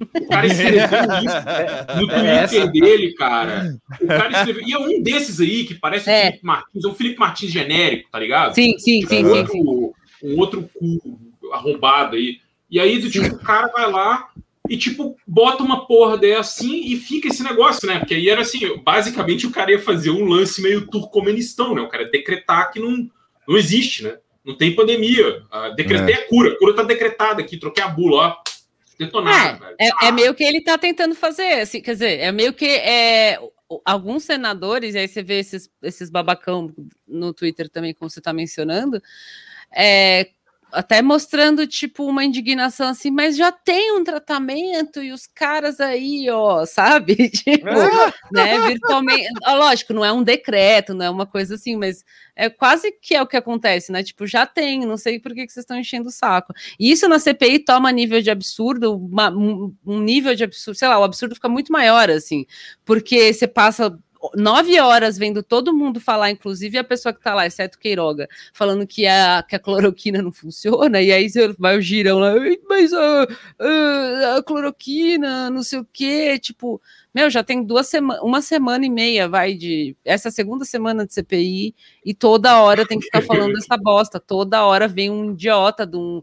O cara escreveu isso no Twitter é dele, cara. O cara escreveu. E é um desses aí que parece é. o Felipe Martins, é um Felipe Martins genérico, tá ligado? Sim, sim, sim. Um outro, sim. Um outro cu arrombado aí. E aí, do tipo, o cara vai lá e, tipo, bota uma porra dessa assim e fica esse negócio, né? Porque aí era assim, basicamente o cara ia fazer um lance meio turcomenistão, né? O cara ia decretar que não, não existe, né? Não tem pandemia. Uh, decretei é. a cura. A cura tá decretada aqui, troquei a bula, ó. Detonado, é, é, é, meio que ele tá tentando fazer, assim, quer dizer, é meio que é, alguns senadores, e aí você vê esses, esses babacão no Twitter também, como você tá mencionando, é, até mostrando, tipo, uma indignação assim, mas já tem um tratamento e os caras aí, ó, sabe? Tipo, ah! né, virtualmente. Lógico, não é um decreto, não é uma coisa assim, mas é quase que é o que acontece, né? Tipo, já tem, não sei por que, que vocês estão enchendo o saco. E isso na CPI toma nível de absurdo, uma, um nível de absurdo, sei lá, o absurdo fica muito maior, assim, porque você passa nove horas vendo todo mundo falar, inclusive a pessoa que tá lá, exceto Queiroga, falando que a, que a cloroquina não funciona, e aí vai o girão lá, mas a, a, a cloroquina, não sei o quê, tipo, meu, já tem duas semanas, uma semana e meia, vai, de essa segunda semana de CPI, e toda hora tem que ficar falando essa bosta, toda hora vem um idiota de um.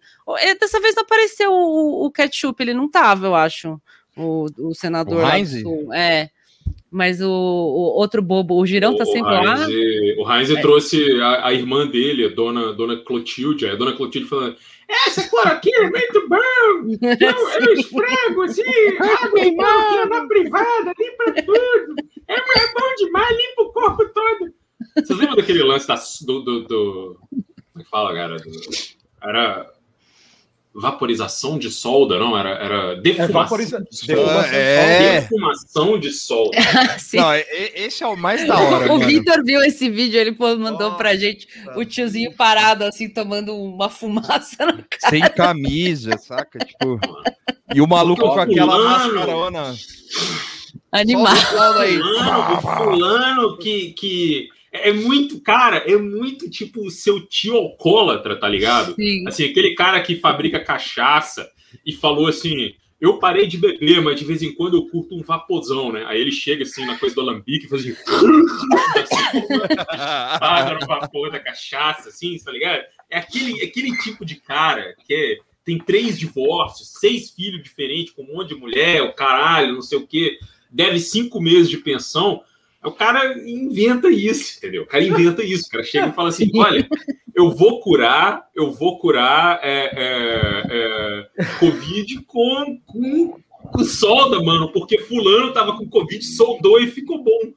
Dessa vez não apareceu o, o ketchup, ele não tava, eu acho. O, o senador. O Heinz? É. Mas o, o, outro bobo, o Girão tá sempre Heinz, lá. O Heinz é. trouxe a, a, irmã dele, a dona, dona Clotilde. A dona Clotilde falando: Essa cloroquina é muito bom! Eu, eu esfrego assim, água e cloroquina na privada, limpa tudo! É, é bom demais, limpa o corpo todo! Vocês lembram daquele lance da, do, do, do. Como é que fala, cara? Era vaporização de solda, não? Era, era defumação, é, de solda. É. Defumação de solda. não, esse é o mais da hora. o Vitor viu esse vídeo, ele mandou pra gente o tiozinho parado, assim, tomando uma fumaça na cara. Sem camisa, saca? Tipo. E o maluco com aquela máscara. Animado. Fulano, fulano que. que é muito, cara, é muito tipo o seu tio alcoólatra, tá ligado? Sim. Assim, aquele cara que fabrica cachaça e falou assim: eu parei de beber, mas de vez em quando eu curto um vaposão, né? Aí ele chega assim na coisa do alambique e faz assim. Paga no vapor da cachaça, assim, tá ligado? É aquele, aquele tipo de cara que é, tem três divórcios, seis filhos diferentes, com um monte de mulher, o caralho, não sei o quê, deve cinco meses de pensão. O cara inventa isso, entendeu? O cara inventa isso. O cara chega e fala assim: olha, eu vou curar, eu vou curar é, é, é, Covid com, com, com solda, mano, porque fulano tava com Covid, soldou e ficou bom.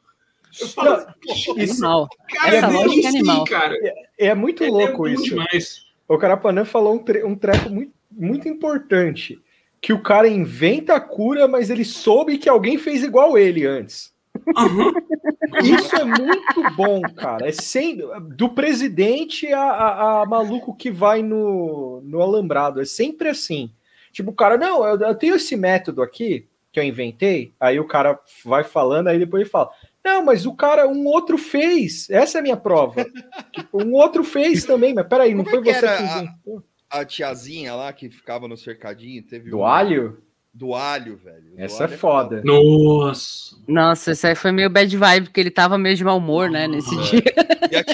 Eu falo, assim, isso, animal. Cara, Essa é, é animal. cara. É, é muito é louco isso. Demais. O Carapanã falou um, tre um treco muito, muito importante. Que o cara inventa a cura, mas ele soube que alguém fez igual ele antes. Uhum. Isso é muito bom, cara. É sem, do presidente a, a, a, maluco que vai no, no alambrado. É sempre assim. Tipo, o cara, não, eu, eu, tenho esse método aqui que eu inventei. Aí o cara vai falando, aí depois ele fala: Não, mas o cara, um outro fez. Essa é a minha prova. tipo, um outro fez também, mas peraí, não Como foi é você que inventou. A, a tiazinha lá que ficava no cercadinho teve. Do um... alho? Do alho, velho. Do essa alho é, é foda. Nossa. Nossa, isso aí foi meio bad vibe, porque ele tava meio de mau humor, né, nesse é. dia.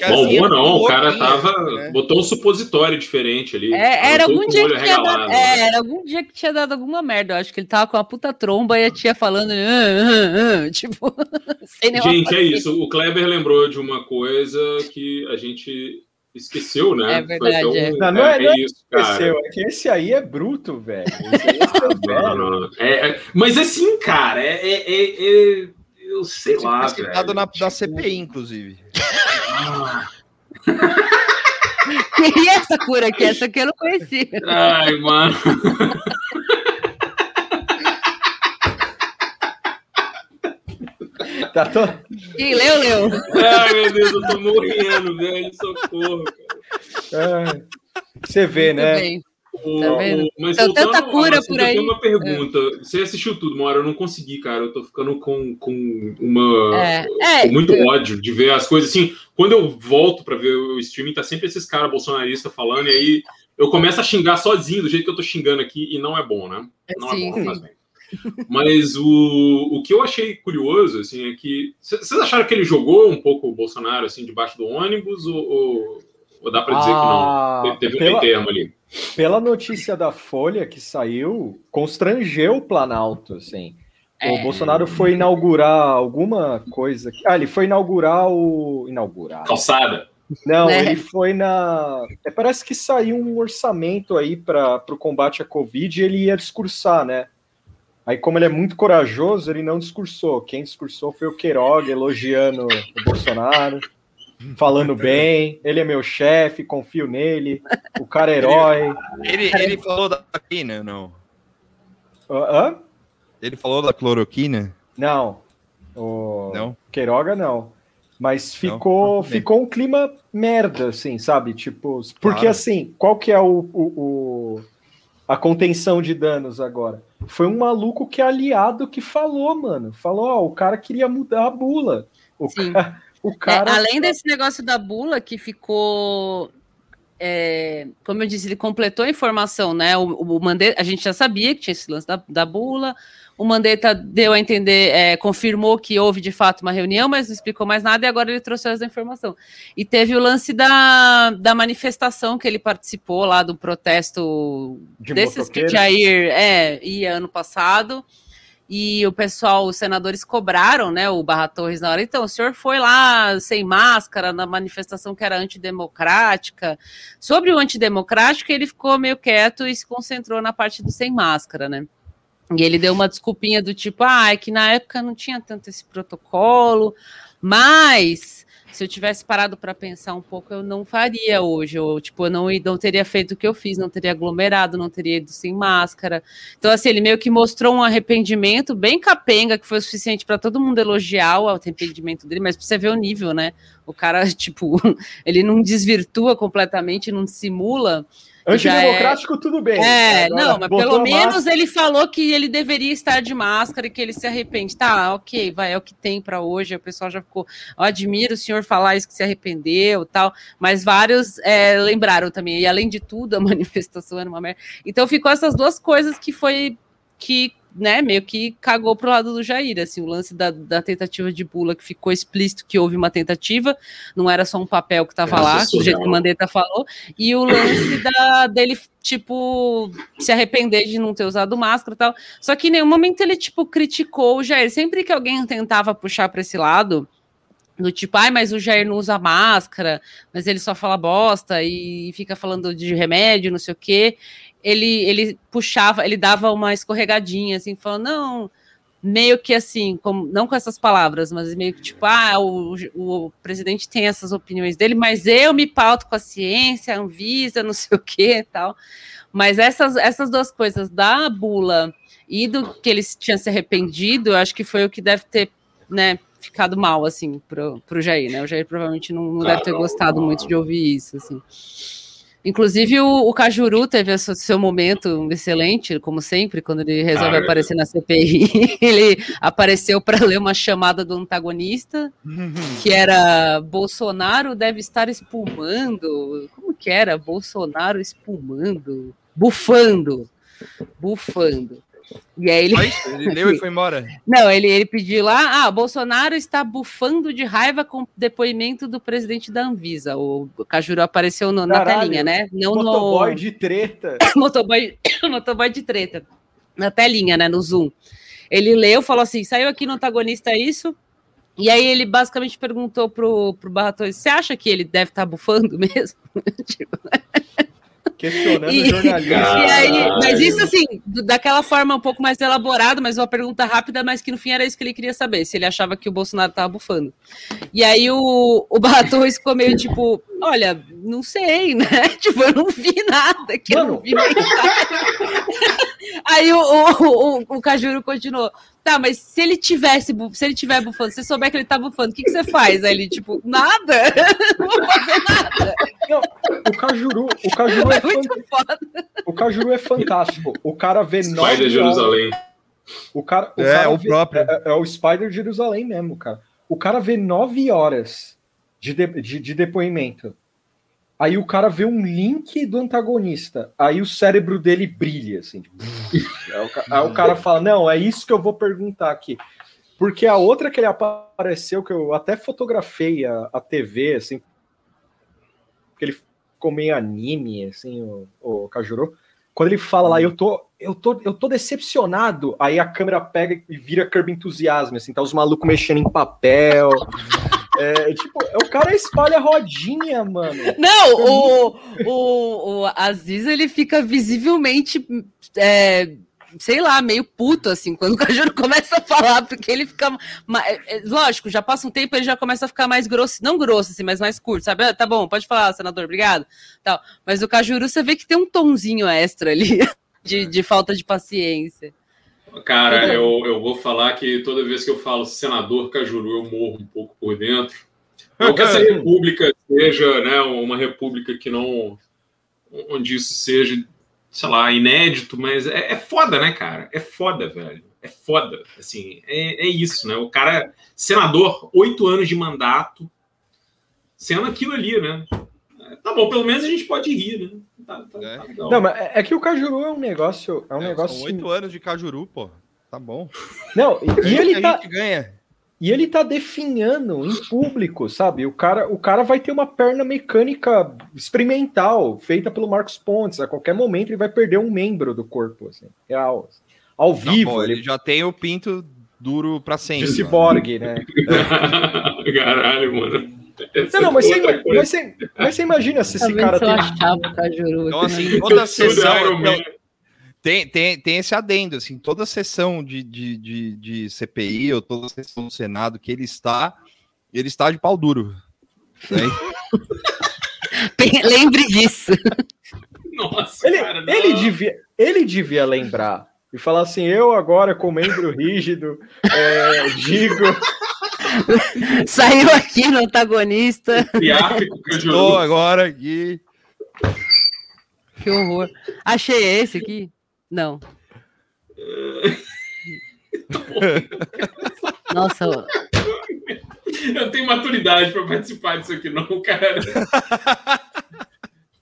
Mau humor não, o cara tava. Né? Botou um supositório diferente ali. É, era algum dia que tinha dado, é, era algum dia que tinha dado alguma merda. Eu acho que ele tava com a puta tromba e a tia falando. Ah, ah, ah, tipo, Gente, é isso. O Kleber lembrou de uma coisa que a gente esqueceu, né? É verdade. Um, é. Não, não é, é, é isso, esqueceu, é que esse aí é bruto, velho. É, é, é, mas assim, cara, é, eu sei lá, velho. Citado na, na CPI, inclusive. Ah. E essa cura aqui? Essa aqui eu não conhecia. Ai, mano. Tá to... Quem leu, leu. Ai, meu Deus, eu tô morrendo, velho. Socorro, cara. Você vê, Muito né? Bem. O, tá vendo? mas então, tanta cura por aí. Eu tenho uma pergunta. É. Você assistiu tudo, Mora? Eu não consegui, cara. Eu tô ficando com, com uma. É. É. Com muito ódio de ver as coisas assim. Quando eu volto para ver o streaming, tá sempre esses caras bolsonaristas falando, e aí eu começo a xingar sozinho, do jeito que eu tô xingando aqui, e não é bom, né? Não sim, é bom, sim. Mas o, o que eu achei curioso, assim, é que. Vocês acharam que ele jogou um pouco o Bolsonaro, assim, debaixo do ônibus? Ou, ou, ou dá para dizer ah, que não? Teve pela, um termo ali. Pela notícia da Folha que saiu, constrangeu o Planalto, assim. É. O Bolsonaro foi inaugurar alguma coisa. Ah, ele foi inaugurar o. Inaugurar. Calçada. Não, é. ele foi na. É, parece que saiu um orçamento aí para o combate à Covid e ele ia discursar, né? Aí, como ele é muito corajoso, ele não discursou. Quem discursou foi o Queiroga, elogiando o Bolsonaro, falando bem. Ele é meu chefe, confio nele. O cara é herói. Ele, ele, ele falou da cloroquina, não? Hã? Ele falou da cloroquina? Não. O não? Queiroga, não. Mas ficou, não, ficou um clima merda, assim, sabe? Tipo, porque claro. assim, qual que é o, o, o, a contenção de danos agora? Foi um maluco que é aliado que falou, mano. Falou, ó, o cara queria mudar a bula. O cara, o é, cara... É, além desse negócio da bula que ficou é, como eu disse, ele completou a informação, né? O, o Mandetta, a gente já sabia que tinha esse lance da, da bula. O Mandetta deu a entender, é, confirmou que houve de fato uma reunião, mas não explicou mais nada e agora ele trouxe essa informação. E teve o lance da, da manifestação que ele participou lá do protesto de desses que Jair é, ia ano passado e o pessoal, os senadores cobraram, né, o Barra Torres na hora. Então, o senhor foi lá sem máscara na manifestação que era antidemocrática. Sobre o antidemocrático, ele ficou meio quieto e se concentrou na parte do sem máscara, né? E ele deu uma desculpinha do tipo, ah, é que na época não tinha tanto esse protocolo, mas se eu tivesse parado para pensar um pouco, eu não faria hoje. Eu, tipo, eu não, não teria feito o que eu fiz, não teria aglomerado, não teria ido sem máscara. Então, assim, ele meio que mostrou um arrependimento bem capenga, que foi o suficiente para todo mundo elogiar o arrependimento dele, mas pra você ver o nível, né? O cara, tipo, ele não desvirtua completamente, não simula Antidemocrático, é... tudo bem. É, Agora, não, mas pelo menos ele falou que ele deveria estar de máscara e que ele se arrepende. Tá, ok, vai, é o que tem para hoje. O pessoal já ficou. Eu admiro o senhor falar isso que se arrependeu tal, mas vários é, lembraram também. E além de tudo, a manifestação era uma merda. Então ficou essas duas coisas que foi que né, meio que cagou pro lado do Jair, assim, o lance da, da tentativa de bula, que ficou explícito que houve uma tentativa, não era só um papel que estava lá, do jeito que o Mandetta falou, e o lance da, dele, tipo, se arrepender de não ter usado máscara e tal, só que em nenhum momento ele, tipo, criticou o Jair, sempre que alguém tentava puxar para esse lado, do tipo, ai, mas o Jair não usa máscara, mas ele só fala bosta e fica falando de remédio, não sei o quê ele, ele puxava, ele dava uma escorregadinha, assim, falando, não, meio que assim, como, não com essas palavras, mas meio que tipo, ah, o, o presidente tem essas opiniões dele, mas eu me pauto com a ciência, a Anvisa, não sei o que tal. Mas essas, essas duas coisas, da bula e do que ele tinha se arrependido, eu acho que foi o que deve ter, né, ficado mal, assim, pro, pro Jair, né? O Jair provavelmente não, não deve ter gostado muito de ouvir isso, assim. Inclusive, o, o Cajuru teve o seu momento excelente, como sempre, quando ele resolve ah, aparecer na CPI. ele apareceu para ler uma chamada do antagonista, que era Bolsonaro deve estar espumando. Como que era? Bolsonaro espumando, bufando, bufando. E aí ele. ele leu e foi embora. Não, ele, ele pediu lá: ah, Bolsonaro está bufando de raiva com o depoimento do presidente da Anvisa. O Cajuru apareceu no, na telinha, né? Não motoboy no... de treta. motoboy, motoboy de treta. Na telinha, né? No Zoom. Ele leu, falou assim: saiu aqui no antagonista isso. E aí ele basicamente perguntou pro, pro Barra você acha que ele deve estar tá bufando mesmo? tipo... Questionando e, jornalista. E aí, mas isso assim, daquela forma um pouco mais elaborada, mas uma pergunta rápida, mas que no fim era isso que ele queria saber, se ele achava que o Bolsonaro estava bufando. E aí o, o Barra Torres ficou meio tipo, olha, não sei, né? Tipo, eu não vi nada, que Mano. eu não vi Aí o, o, o, o Cajuru continuou. Tá, mas se ele tivesse, se ele tiver bufando, se você souber que ele tá bufando, o que, que você faz? Aí ele, tipo, nada, não vou fazer nada. Não, o Cajuru, o Cajuru é, é muito foda. O Cajuru é fantástico. O cara vê Spider de Jerusalém. O cara, o é, cara o vê, próprio. É, é, o Spider de Jerusalém mesmo, cara. O cara vê nove horas de, de, de, de depoimento. Aí o cara vê um link do antagonista. Aí o cérebro dele brilha, assim. Aí, o, aí o cara fala: Não, é isso que eu vou perguntar aqui. Porque a outra que ele apareceu, que eu até fotografei a, a TV, assim, que ele ficou meio anime, assim, o, o Kajuro. Quando ele fala lá, eu tô, eu tô, eu tô decepcionado, aí a câmera pega e vira Curb Entusiasmo, assim, tá os malucos mexendo em papel. É, tipo, o cara espalha rodinha, mano. Não, o, o, o Aziz, ele fica visivelmente é, sei lá, meio puto, assim, quando o Cajuru começa a falar, porque ele fica. É, é, lógico, já passa um tempo, ele já começa a ficar mais grosso, não grosso, assim, mas mais curto, sabe? Ah, tá bom, pode falar, senador, obrigado. Tal. Mas o Cajuru, você vê que tem um tonzinho extra ali, de, de falta de paciência. Cara, eu, eu vou falar que toda vez que eu falo senador Cajuru, eu morro um pouco por dentro. Não que essa república seja né, uma república que não. onde isso seja sei lá, inédito, mas é, é foda, né, cara? É foda, velho. É foda. Assim, é, é isso, né? O cara, senador, oito anos de mandato, sendo aquilo ali, né? Tá bom, pelo menos a gente pode rir, né? Tá, tá, é. Tá não, mas é, é que o Cajuru é um negócio. É um é, negócio. Oito anos de Cajuru, pô. Tá bom. Não, e, e ele tá. ganha. E ele tá definhando em público, sabe? O cara, o cara vai ter uma perna mecânica experimental, feita pelo Marcos Pontes. A qualquer momento ele vai perder um membro do corpo, assim, real. Assim. Ao tá vivo. Bom, ele... ele... já tem o pinto duro para sempre. De ciborgue, né? Caralho, mano. Não, não, mas, você, mas, você, mas você imagina se esse cara tem. Então, assim, toda sessão. Tem, tem, tem esse adendo, assim, toda sessão de, de, de, de CPI ou toda sessão do Senado que ele está, ele está de pau duro. Né? Lembre disso. Nossa, ele, cara, ele, devia, ele devia lembrar e falar assim: eu agora, com membro rígido, é, digo. Saiu aqui no antagonista. Estou agora aqui. Que horror. Achei esse aqui. Não. Nossa. Eu tenho maturidade para participar disso aqui, não, cara.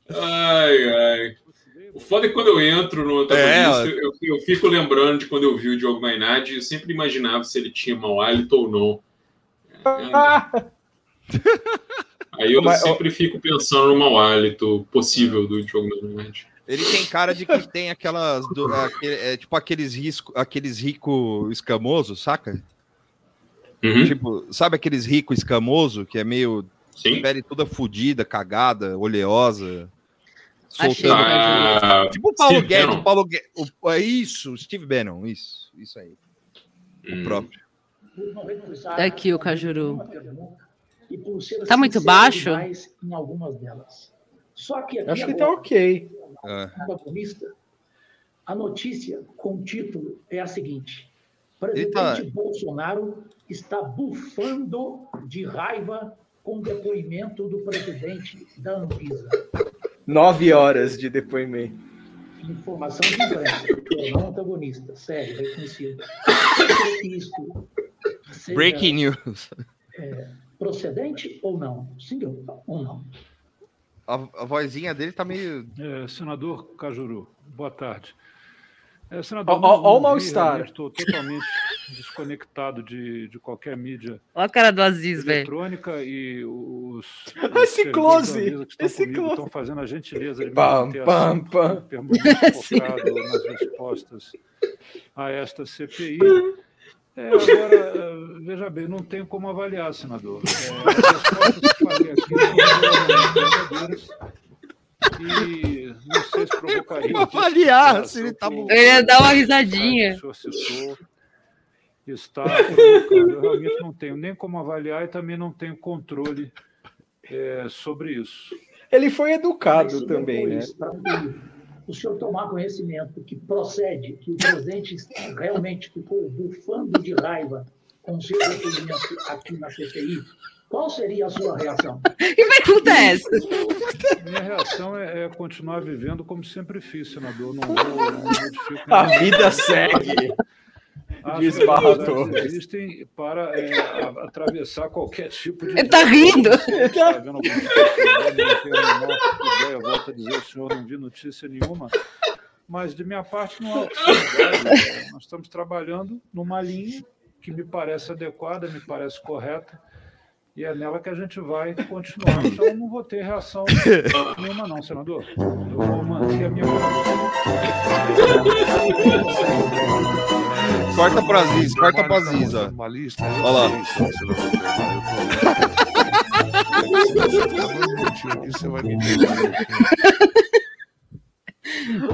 Ai, ai. O foda é que quando eu entro no antagonista, é, eu, eu, fico lembrando de quando eu vi o Diogo Mainardi, eu sempre imaginava se ele tinha mau hálito ou não. Aí eu Mas, sempre fico pensando no mau hálito possível do Diogo Mainardi. Ele tem cara de que tem aquelas. Do, aquele, é, tipo aqueles risco, aqueles rico escamoso, saca? Uhum. Tipo, sabe aqueles rico escamoso que é meio. Sim. Pele toda fodida, cagada, oleosa. Soltando. Ah, tipo o Paulo Steve Guedes. O Paulo Guedes o, é isso, Steve Bannon, isso, isso aí. Hum. O próprio. Aqui o Cajuru. Tá muito baixo? Em algumas delas. Só que Acho que tá ok. É. A notícia com o título é a seguinte: Presidente Eita. Bolsonaro está bufando de raiva com o depoimento do presidente da Anvisa. Nove horas de depoimento. Informação de imprensa, não antagonista, sério, reconhecido. Isto Breaking news. É, procedente ou não? Sim ou não? A, a vozinha dele tá meio. É, senador Cajuru, boa tarde. É, senador, Olha o mal-estar. Estou totalmente desconectado de, de qualquer mídia. Olha a cara do Aziz, velho. Eletrônica e os. Esse close! Esse close! Estão fazendo a gentileza de pam, me pam, pam. focado nas respostas a esta CPI. É, agora, eh, veja bem, não tem como avaliar, senador. É, e não sei se provocaria. Como avaliar se ele está Ele ia dar uma risadinha. O senhor citou, está provocando. Eu realmente não tenho nem como avaliar e também não tenho controle é, sobre isso. Ele foi educado também, né? O senhor tomar conhecimento que procede, que o presidente realmente ficou bufando de raiva com o seu depoimento aqui na CPI, qual seria a sua reação? Que pergunta é essa? Minha reação é, é, continuar vivendo como sempre fiz, senador. Não vou, não a vida segue. De esbarrador. Existem para é, atravessar qualquer tipo de. Ele está rindo. Está vendo alguma coisa? Ideia, volto a dizer, o senhor não viu notícia nenhuma. Mas de minha parte não há Nós estamos trabalhando numa linha que me parece adequada, me parece correta e é nela que a gente vai continuar. Então, eu não vou ter reação nenhuma, não, senador. Eu vou manter a minha. Corta para Aziz, corta para Aziz, ó. Olha lá. Você vai me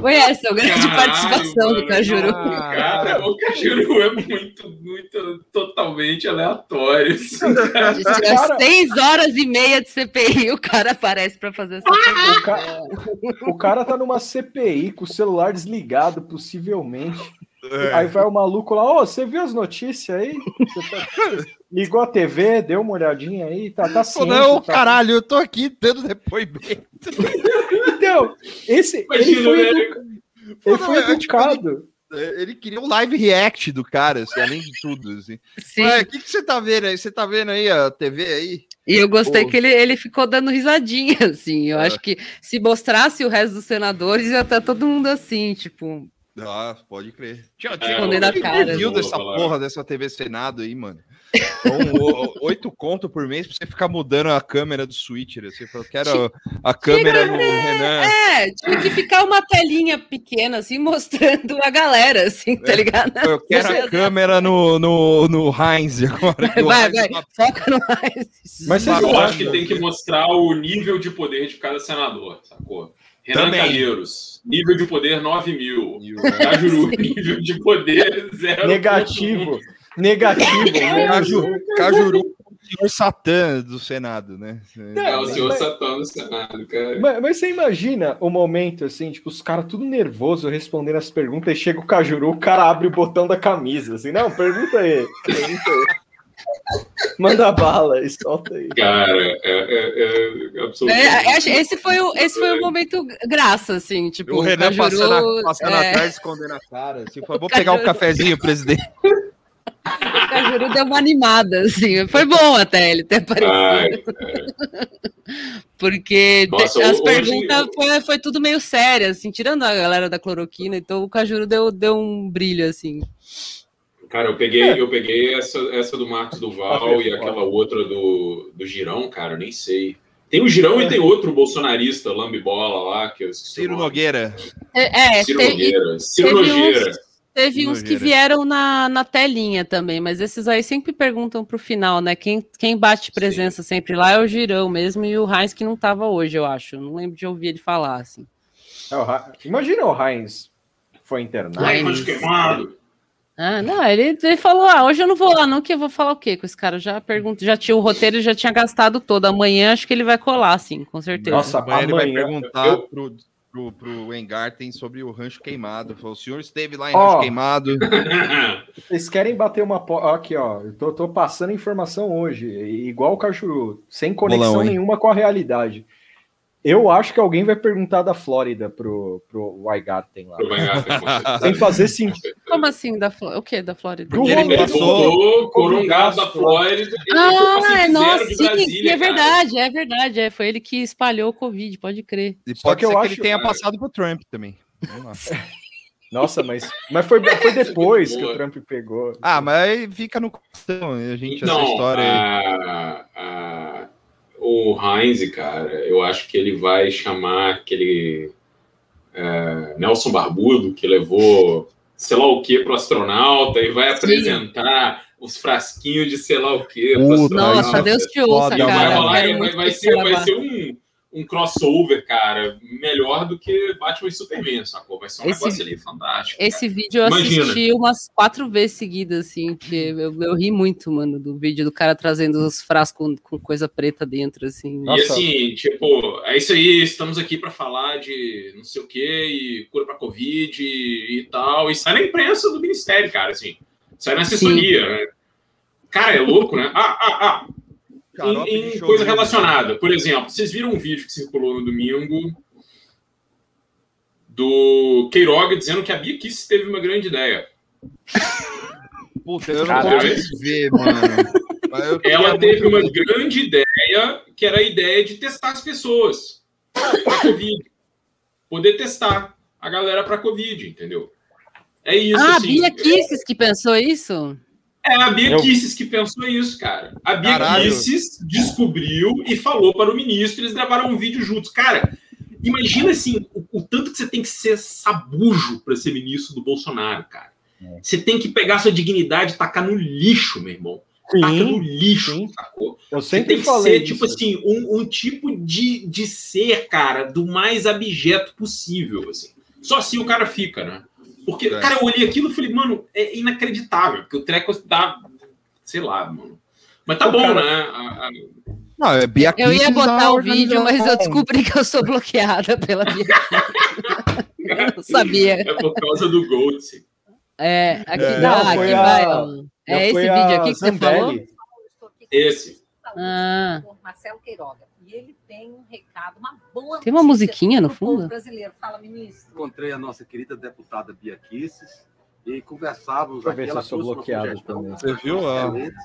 foi essa a grande Caralho, participação mano, do Cajuru. Cara, o Cajuru é muito, muito, totalmente aleatório. Assim, cara. seis horas e meia de CPI, o cara aparece para fazer essa pergunta. O cara, o cara tá numa CPI com o celular desligado, possivelmente. É. Aí vai o maluco lá, ô, oh, você viu as notícias aí? Tá... Ligou a TV, deu uma olhadinha aí, tá, tá ciente, Não, tá... caralho, eu tô aqui dando depoimento. então, esse. Imagina, ele foi, edu... ele foi é, tipo, educado. É, ele queria um live react do cara, assim, além de tudo. Assim. Sim. O que, que você tá vendo aí? Você tá vendo aí a TV aí? E eu gostei Pô. que ele, ele ficou dando risadinha, assim. Eu é. acho que se mostrasse o resto dos senadores, ia estar todo mundo assim, tipo. Ah, pode crer. Tinha, tinha é, a cara. viu dessa porra dessa TV Senado aí, mano? Então, oito conto por mês pra você ficar mudando a câmera do switcher. Assim, eu quero a câmera no Renan. É, tinha que ficar uma telinha pequena, assim, mostrando a galera, assim, tá é, ligado? Eu quero você... a câmera no, no, no Heinz agora. Vai, vai, vai, foca no Heinz. Mas eu acho que tem que mostrar o nível de poder de cada senador, sacou? Renan Também. Calheiros, nível de poder 9 mil. Cajuru, nível de poder 0. Negativo. Negativo. Né? Cajuru, Cajuru o senhor Satã do Senado, né? é o senhor mas, Satã do Senado, cara. Mas, mas, você imagina o momento, assim, tipo, os caras tudo nervoso respondendo as perguntas, e chega o Cajuru, o cara abre o botão da camisa, assim, não, pergunta aí, pergunta aí. Manda bala e solta aí. Cara, é, é, é absolutamente. É, esse, foi o, esse foi o momento graça, assim. Tipo, o Renan Cajuru, passando, passando é... atrás, escondendo a cara. Assim, vou pegar um cafezinho, presidente. O Cajuru deu uma animada, assim. Foi bom até ele ter aparecido. Ai, Porque Nossa, as hoje... perguntas foi, foi tudo meio sério, assim, tirando a galera da cloroquina, então o Cajuru deu, deu um brilho, assim. Cara, eu peguei, eu peguei essa, essa do Marcos Duval e aquela outra do, do Girão, cara, nem sei. Tem o Girão é. e tem outro bolsonarista, lambibola lá, que eu Ciro Nogueira. É, é Ciro teve, Nogueira. Ciro Nogueira. Teve uns que vieram na, na telinha também, mas esses aí sempre perguntam pro final, né? Quem, quem bate presença Sim. sempre lá é o Girão mesmo e o Heinz que não tava hoje, eu acho. Não lembro de ouvir ele falar, assim. É, imagina o Heinz foi internado. Heinz queimado. Ah, não, ele, ele falou: ah, hoje eu não vou lá, não, que eu vou falar o quê com esse cara? Já pergunto, já tinha o roteiro e já tinha gastado todo. Amanhã acho que ele vai colar, sim, com certeza. Nossa, amanhã, ele vai perguntar eu... pro, pro, pro Engarten sobre o rancho queimado. Falou, o senhor esteve lá em oh, rancho queimado. Vocês querem bater uma. Aqui, ó, eu tô, tô passando informação hoje, igual o Cachuru, sem conexão Bolão, nenhuma com a realidade. Eu acho que alguém vai perguntar da Flórida pro, pro Weigarten lá. Sem fazer sentido. Como assim? Da Flórida? O que da Flórida? Porque ele passou coronado da Flórida. Ah, é, nossa, sim, sim, é verdade, é verdade. É, foi ele que espalhou o Covid, pode crer. E Só que eu acho que ele tenha passado pro Trump também. Nossa, mas, mas foi, foi depois que o Trump pegou. Ah, mas aí fica no coração, a gente, então, essa história aí. A, a o Heinz, cara, eu acho que ele vai chamar aquele é, Nelson Barbudo, que levou sei lá o que para o astronauta, e vai Sim. apresentar os frasquinhos de sei lá o que. Nossa, Deus te ouça, cara. Vai, vai, vai, ser, vai ser um um crossover, cara, melhor do que Batman e Superman, sacou? Vai ser um esse, negócio ali fantástico. Esse cara. vídeo eu Imagina. assisti umas quatro vezes seguidas, assim, que eu, eu, ri muito, mano, do vídeo do cara trazendo os frascos com, com coisa preta dentro, assim. E assim, tipo, é isso aí, estamos aqui para falar de não sei o que, e cura pra Covid e, e, tal, e sai na imprensa do Ministério, cara, assim, sai na assessoria, né? Cara, é louco, né? Ah, ah, ah, em, em coisa relacionada. Por exemplo, vocês viram um vídeo que circulou no domingo do Queiroga dizendo que a Bia Kiss teve uma grande ideia. Puta, eu não consigo ver, mano. Ela teve uma grande ideia, que era a ideia de testar as pessoas para Covid. Poder testar a galera para Covid, entendeu? É isso. Ah, assim. Bia Kisses que pensou isso? É a Bia Kisses que pensou isso, cara. A Bia Kisses descobriu e falou para o ministro, eles gravaram um vídeo juntos. Cara, imagina assim, o, o tanto que você tem que ser sabujo para ser ministro do Bolsonaro, cara. Você tem que pegar sua dignidade e tacar no lixo, meu irmão. Sim, taca no lixo, sim. sacou? Eu Você sempre tem que falei ser, isso. tipo assim, um, um tipo de, de ser, cara, do mais abjeto possível, assim. Só assim o cara fica, né? Porque, É. cara, eu olhei aquilo e falei, mano, é inacreditável, porque o treco dá, sei lá, mano. Mas tá O bom, cara- né? A- a- Não, é Bia Eu ia botar o vídeo, mas eu descobri que eu sou bloqueada pela Bia Eu não sabia. É por causa do Gold. É, aqui É. dá, Não, aqui a- vai. É esse vídeo aqui que você Zambelli. falou? Esse. Ah. por Marcelo Queiroga. Tem um recado, uma boa Tem uma musiquinha no fundo? brasileiro. Fala, ministro. Encontrei a nossa querida deputada Bia Kisses e conversávamos Deixa eu ver aqui. se ela eu sou bloqueado também. Você viu? Ah. excelente,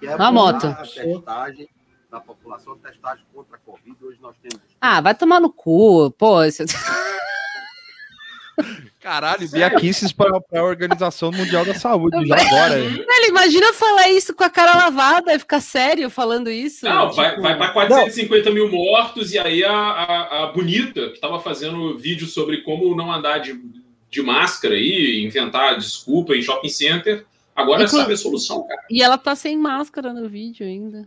que é A moto. a testagem da população, testagem contra a Covid. Hoje nós temos Ah, vai tomar no cu. Pô, esse... Caralho, Bia Kisses para a Organização Mundial da Saúde, já agora. Velho, imagina falar isso com a cara lavada e ficar sério falando isso. Não, vai, Tipo, vai para 450 mil mortos, e aí a, a, a Bonita, que estava fazendo vídeo sobre como não andar de, de máscara aí, inventar desculpa em shopping center, agora Inclu- sabe a solução, cara. E ela tá sem máscara no vídeo ainda.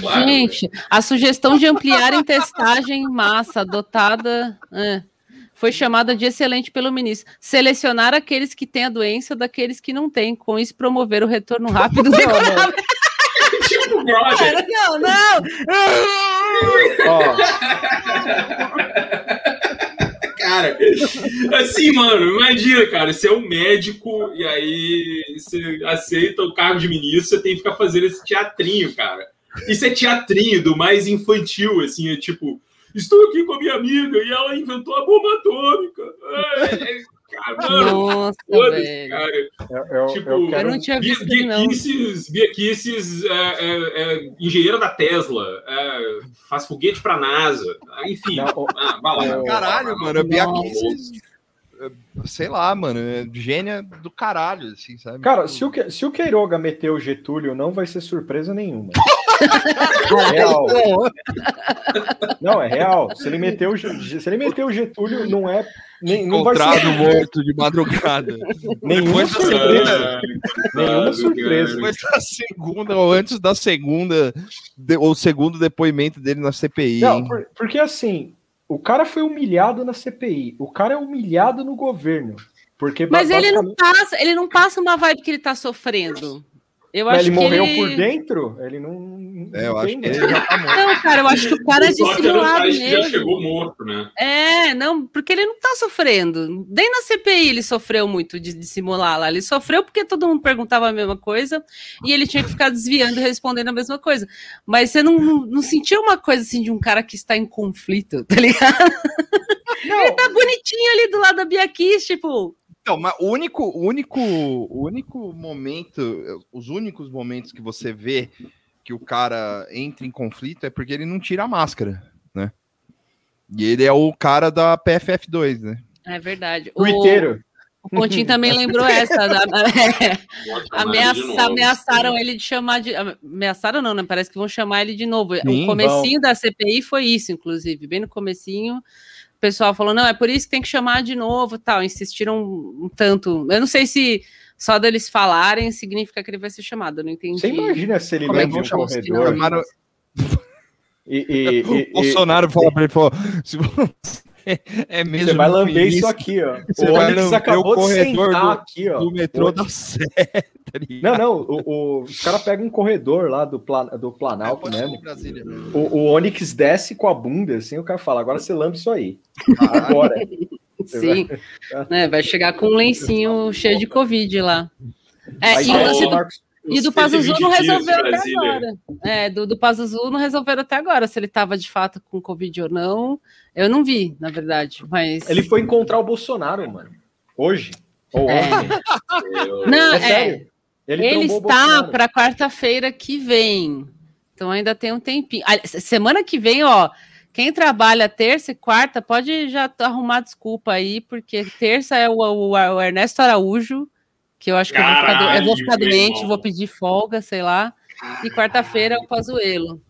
Claro, Gente, a sugestão de ampliar em testagem em massa adotada é, foi chamada de excelente pelo ministro. Selecionar aqueles que têm a doença daqueles que não têm, com isso promover o retorno rápido economia. tipo, brother. Não, não! Cara, assim, mano, imagina, cara, você é um médico e aí você aceita o cargo de ministro, você tem que ficar fazendo esse teatrinho, cara. Isso é teatrinho do mais infantil, assim, é tipo, estou aqui com a minha amiga e ela inventou a bomba atômica. É, é, cara, mano, Nossa, velho. cara. eu tipo, eu quero- Eu não tinha Bia, visto Bia ele, não. Kisses, Bia Kisses é, é, é engenheira da Tesla, é, faz foguete pra NASA, enfim, ah, vai lá. Caralho, mano, Bia Não. Kisses, é, sei lá, mano, é gênia do caralho, assim, sabe? Cara, se o, Que- se o Queiroga meter o Getúlio, não vai ser surpresa nenhuma. real. Não, é real. Se ele meter o, Ge- se ele meter o Getúlio, não é. Nem, não vai Encontrado ser. morto de madrugada. Nenhuma da surpresa. Nenhuma surpresa. Depois da segunda, ou antes da segunda, de- ou segundo depoimento dele na CPI. Não, por- porque assim, o cara foi humilhado na CPI, o cara é humilhado no governo. Porque Mas ele não basicamente- passa, ele não passa uma vibe que ele tá sofrendo. Eu Mas acho ele que morreu ele... por dentro? Ele não. É, eu não acho que ele já tá morto. Não, cara, eu acho que o cara é dissimulado que já mesmo. chegou morto, né? É, não, porque ele não tá sofrendo. Nem na CPI ele sofreu muito de dissimular lá. Ele sofreu porque todo mundo perguntava a mesma coisa e ele tinha que ficar desviando e respondendo a mesma coisa. Mas você não, não, não sentiu uma coisa assim de um cara que está em conflito, tá ligado? Ele tá bonitinho ali do lado da Bia Kiss, tipo. Então, mas o único, o único, o único momento, os únicos momentos que você vê que o cara entra em conflito é porque ele não tira a máscara, né? E ele é o cara da PFF2, né? É verdade. O inteiro. O Pontinho também lembrou essa. da- é, ameaça- ameaçaram ele de chamar de. Ameaçaram não, né? Parece que vão chamar ele de novo. Sim, o comecinho da CPI foi isso, inclusive. Bem no comecinho, o pessoal falou, não, é por isso que tem que chamar de novo tal. Insistiram um, tanto. Eu não sei se só deles falarem significa que ele vai ser chamado. Eu não entendi. Você imagina se ele Como é lembra que um corredor. Chamaram- E, e- e- o Bolsonaro fala pra ele, falou, se você é mesmo Você vai lamber ministro, isso aqui, ó. Você O vai Onyx lamber acabou o de corredor sentar do, aqui, ó. do metrô da Sé, tá? Não, não, o, o- os caras pegam um corredor lá do, plan, do Planalto mesmo. Brasília. O, o Onix desce com a bunda, assim, o cara fala, agora você lambe isso aí. Agora. Sim. né, vai chegar com um lencinho cheio de Covid lá. É, Aí e, vai e do Pazuzu não 120 dias de resolveu até agora. É, do, do Pazuzu não resolveram até agora se ele estava de fato com Covid ou não. Eu não vi, na verdade, mas. Ele foi encontrar o Bolsonaro, mano. Hoje. Ou É. ontem. Não, É é. sério? Ele, Ele está para quarta-feira que vem. Então ainda tem um tempinho. Ah, se- Semana que vem, ó. Quem trabalha terça e quarta pode já arrumar desculpa aí, porque terça é o, o- o Ernesto Araújo, que eu acho que eu vou ficar, do- eu vou ficar Caralho, doente, irmão. vou pedir folga, sei lá. E quarta-feira é o Pazuelo.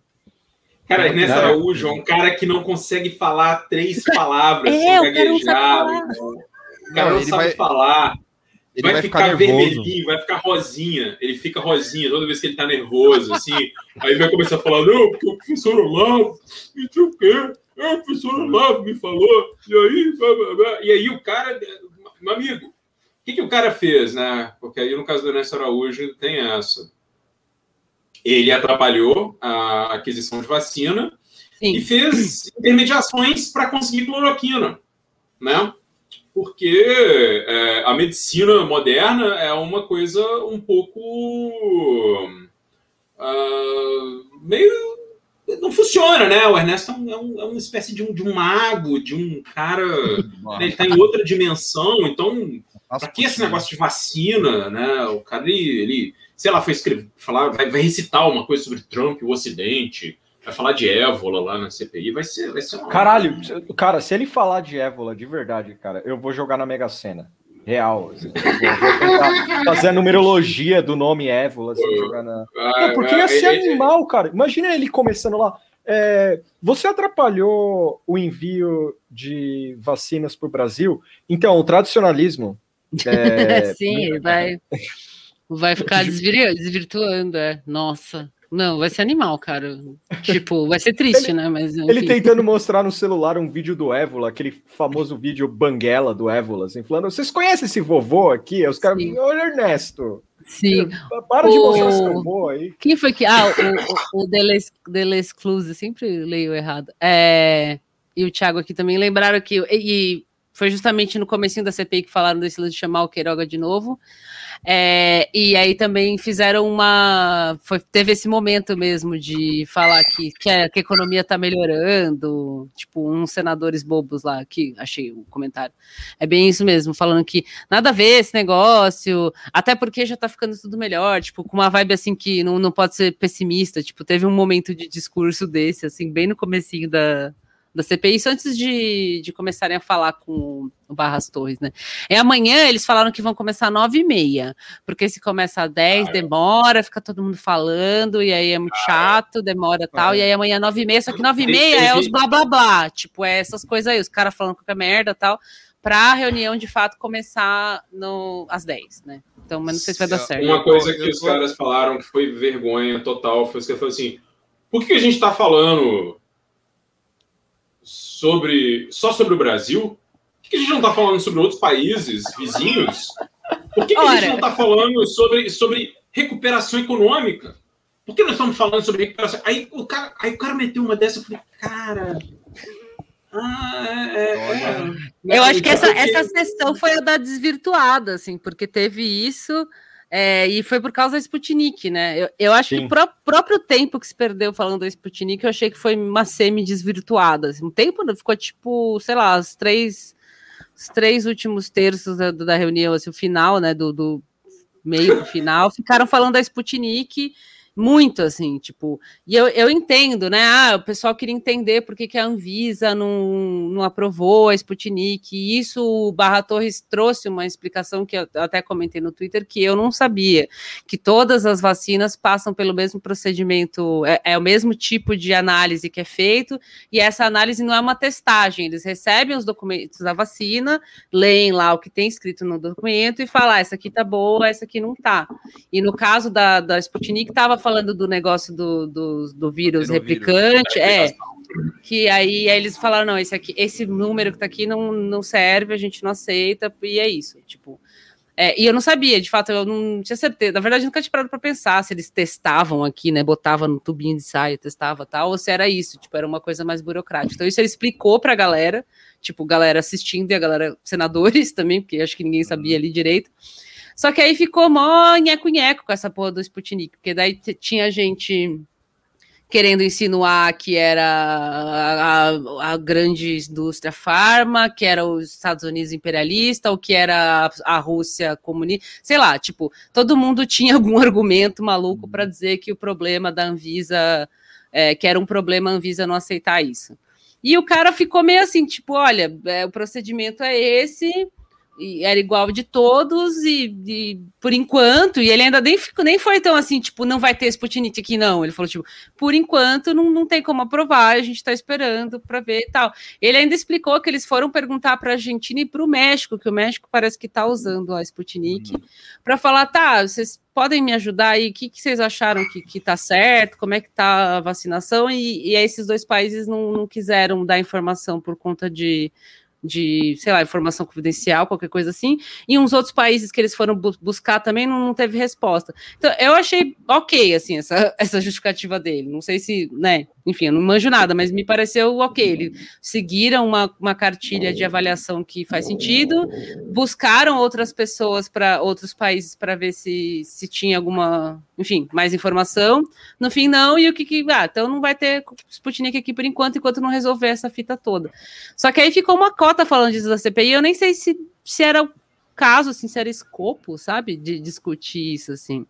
Cara, Ernesto Araújo é um cara que não consegue falar três palavras É, sem o cara não sabe falar. irmão. O cara Não, não ele sabe vai- falar. ele vai, vai ficar, ficar vermelhinho, vai ficar rosinha. Ele fica rosinha toda vez que ele tá nervoso, assim. aí vai começar a falar, não, porque o professor Olavo, não sei o quê. É, o professor Olavo me falou. E aí, blá, blá, blá. e aí o cara, meu amigo, que, que o cara fez, né? Porque aí no caso do Ernesto Araújo tem essa. Ele atrapalhou a aquisição de vacina e fez intermediações para conseguir cloroquina, né? Porque é, a medicina moderna é uma coisa um pouco ah, meio não funciona, né? O Ernesto é, é um- é uma espécie de um, de um mago, de um cara. né? Ele está em outra dimensão, então. Pra que esse negócio de vacina, né? O cara, ele, ele sei lá, foi escrever, falar, vai, vai recitar uma coisa sobre Trump, o Ocidente, vai falar de évola lá na CPI, vai ser, vai ser uma. Caralho, cara, se ele falar de évola de verdade, cara, eu vou jogar na Mega Sena. Real. assim. Fazer a numerologia do nome évola, assim, jogar na. Não, porque ia ser animal, cara. Imagina ele começando lá. é, você atrapalhou o envio de vacinas para o Brasil? Então, o tradicionalismo. É, Sim, ele vai, vai ficar desvir- desvirtuando, é. Nossa. Não, vai ser animal, cara. Tipo, vai ser triste, né? Mas, Ele tentando mostrar no celular um vídeo do Évola, aquele famoso vídeo banguela do Évola, assim, falando: vocês conhecem esse vovô aqui? Os caras, olha, Ernesto. Sim. Para de O- mostrar esse vovô aí. Quem foi que. Ah, o, o, o Deles, Delescluze, sempre leio errado. É, e o Thiago aqui também lembraram que. E foi justamente no comecinho da CPI que falaram desse lance de chamar o Queiroga de novo. É, e aí também fizeram uma. Foi, teve esse momento mesmo de falar que, que, a, que a economia está melhorando. Tipo, uns senadores bobos lá, que achei o comentário. É bem isso mesmo, falando que nada a ver esse negócio, até porque já tá ficando tudo melhor, tipo, com uma vibe assim que não, não pode ser pessimista. Tipo, teve um momento de discurso desse, assim, bem no comecinho da, da CPI, isso antes de, de começarem a falar com o Barras Torres, né? É amanhã, eles falaram que vão começar às nove e meia, porque se começa às 10, demora, fica todo mundo falando, e aí é muito chato, demora tal, e aí amanhã nove e meia, só que nove e meia é os blá blá blá, tipo, é essas coisas aí, os caras falando qualquer merda tal, pra reunião de fato começar no, às 10, né? Então, mas não sei se vai dar certo. Uma coisa que os caras falaram que foi vergonha total foi que falou assim: por que a gente está falando sobre só sobre o Brasil? Por que a gente não está falando sobre outros países vizinhos? Por que, que a gente não está falando sobre, sobre recuperação econômica? Por que nós estamos falando sobre recuperação? Aí o cara, aí o cara meteu uma dessa, eu falei, cara. Ah, é, é, é. Eu acho que essa, essa sessão foi a da desvirtuada, assim, porque teve isso é, e foi por causa da Sputnik, né? Eu, eu acho que Sim. o pró- próprio tempo que se perdeu falando da Sputnik, eu achei que foi uma semi-desvirtuada. Assim, um tempo ficou tipo, sei lá, os três, os três últimos terços da, da reunião, assim, o final, né, do, do meio pro final, ficaram falando da Sputnik muito, assim, tipo, e eu, eu entendo, né, ah, o pessoal queria entender por que, a Anvisa não, não aprovou a Sputnik, e isso o Barra Torres trouxe uma explicação que eu até comentei no Twitter, que eu não sabia, que todas as vacinas passam pelo mesmo procedimento, é, é o mesmo tipo de análise que é feito, e essa análise não é uma testagem, eles recebem os documentos da vacina, leem lá o que tem escrito no documento e falam, ah, essa aqui tá boa, essa aqui não tá. E no caso da, da Sputnik, estava falando do negócio do, do, do vírus replicante, é, que aí, aí eles falaram, não, esse aqui, esse número que tá aqui não, não serve, a gente não aceita, e é isso, tipo... É, e eu não sabia, de fato, eu não tinha certeza. Na verdade, eu nunca tinha parado para pensar se eles testavam aqui, né? Botava no tubinho de saia, testava tal, ou se era isso, tipo, era uma coisa mais burocrática. Então, isso ele explicou para a galera, tipo, galera assistindo e a galera, senadores também, porque acho que ninguém sabia ali direito. Só que aí ficou mó nheco-nheco com essa porra do Sputnik, porque daí tinha gente querendo insinuar que era a, a, a, grande indústria farma, que era os Estados Unidos imperialista, ou que era a, a Rússia comunista, sei lá, tipo, todo mundo tinha algum argumento maluco para dizer que o problema da Anvisa, é, que era um problema a Anvisa não aceitar isso. E o cara ficou meio assim, tipo, olha, é, o procedimento é esse, e era igual de todos, e, e, por enquanto, e ele ainda nem, ficou, nem foi tão assim, tipo, não vai ter Sputnik aqui, não. Ele falou, tipo, por enquanto não, não tem como aprovar, a gente tá esperando para ver e tal. Ele ainda explicou que eles foram perguntar para a Argentina e para o México, que o México parece que tá usando a Sputnik, uhum. para falar, tá, vocês podem me ajudar aí, o que, que vocês acharam que, que tá certo, como é que tá a vacinação, e, e esses dois países não, não quiseram dar informação por conta de de, sei lá, informação confidencial, qualquer coisa assim, e uns outros países que eles foram bu buscar também não, não, teve resposta. Então, eu achei ok, assim, essa, essa justificativa dele. Não sei se, né, enfim, eu não manjo nada, mas me pareceu ok. Eles seguiram uma, uma cartilha de avaliação que faz sentido, buscaram outras pessoas para outros países para ver se, se tinha alguma, enfim, mais informação. No fim, não, e o que que. Ah, então não vai ter Sputnik aqui por enquanto, enquanto não resolver essa fita toda. Só que aí ficou uma cota falando disso da CPI, eu nem sei se, se era o caso, assim, se era escopo, sabe, de discutir isso, assim.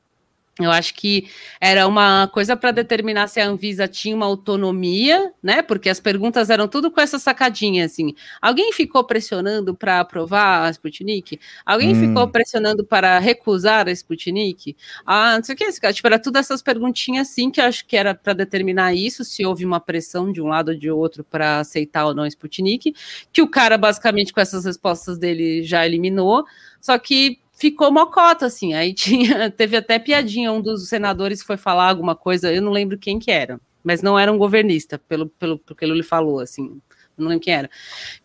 Eu acho que era uma coisa para determinar se a Anvisa tinha uma autonomia, né? Porque as perguntas eram tudo com essa sacadinha, assim. Alguém ficou pressionando para aprovar a Sputnik? Alguém hum. ficou pressionando para recusar a Sputnik? Ah, não sei o que, tipo, era tudo essas perguntinhas, assim, que eu acho que era para determinar isso, se houve uma pressão de um lado ou de outro para aceitar ou não a Sputnik, que o cara, basicamente, com essas respostas dele, já eliminou. Só que ficou mocota, assim. Aí tinha, teve até piadinha, um dos senadores foi falar alguma coisa, eu não lembro quem que era, mas não era um governista, pelo, pelo, pelo que ele falou, assim, não lembro quem era.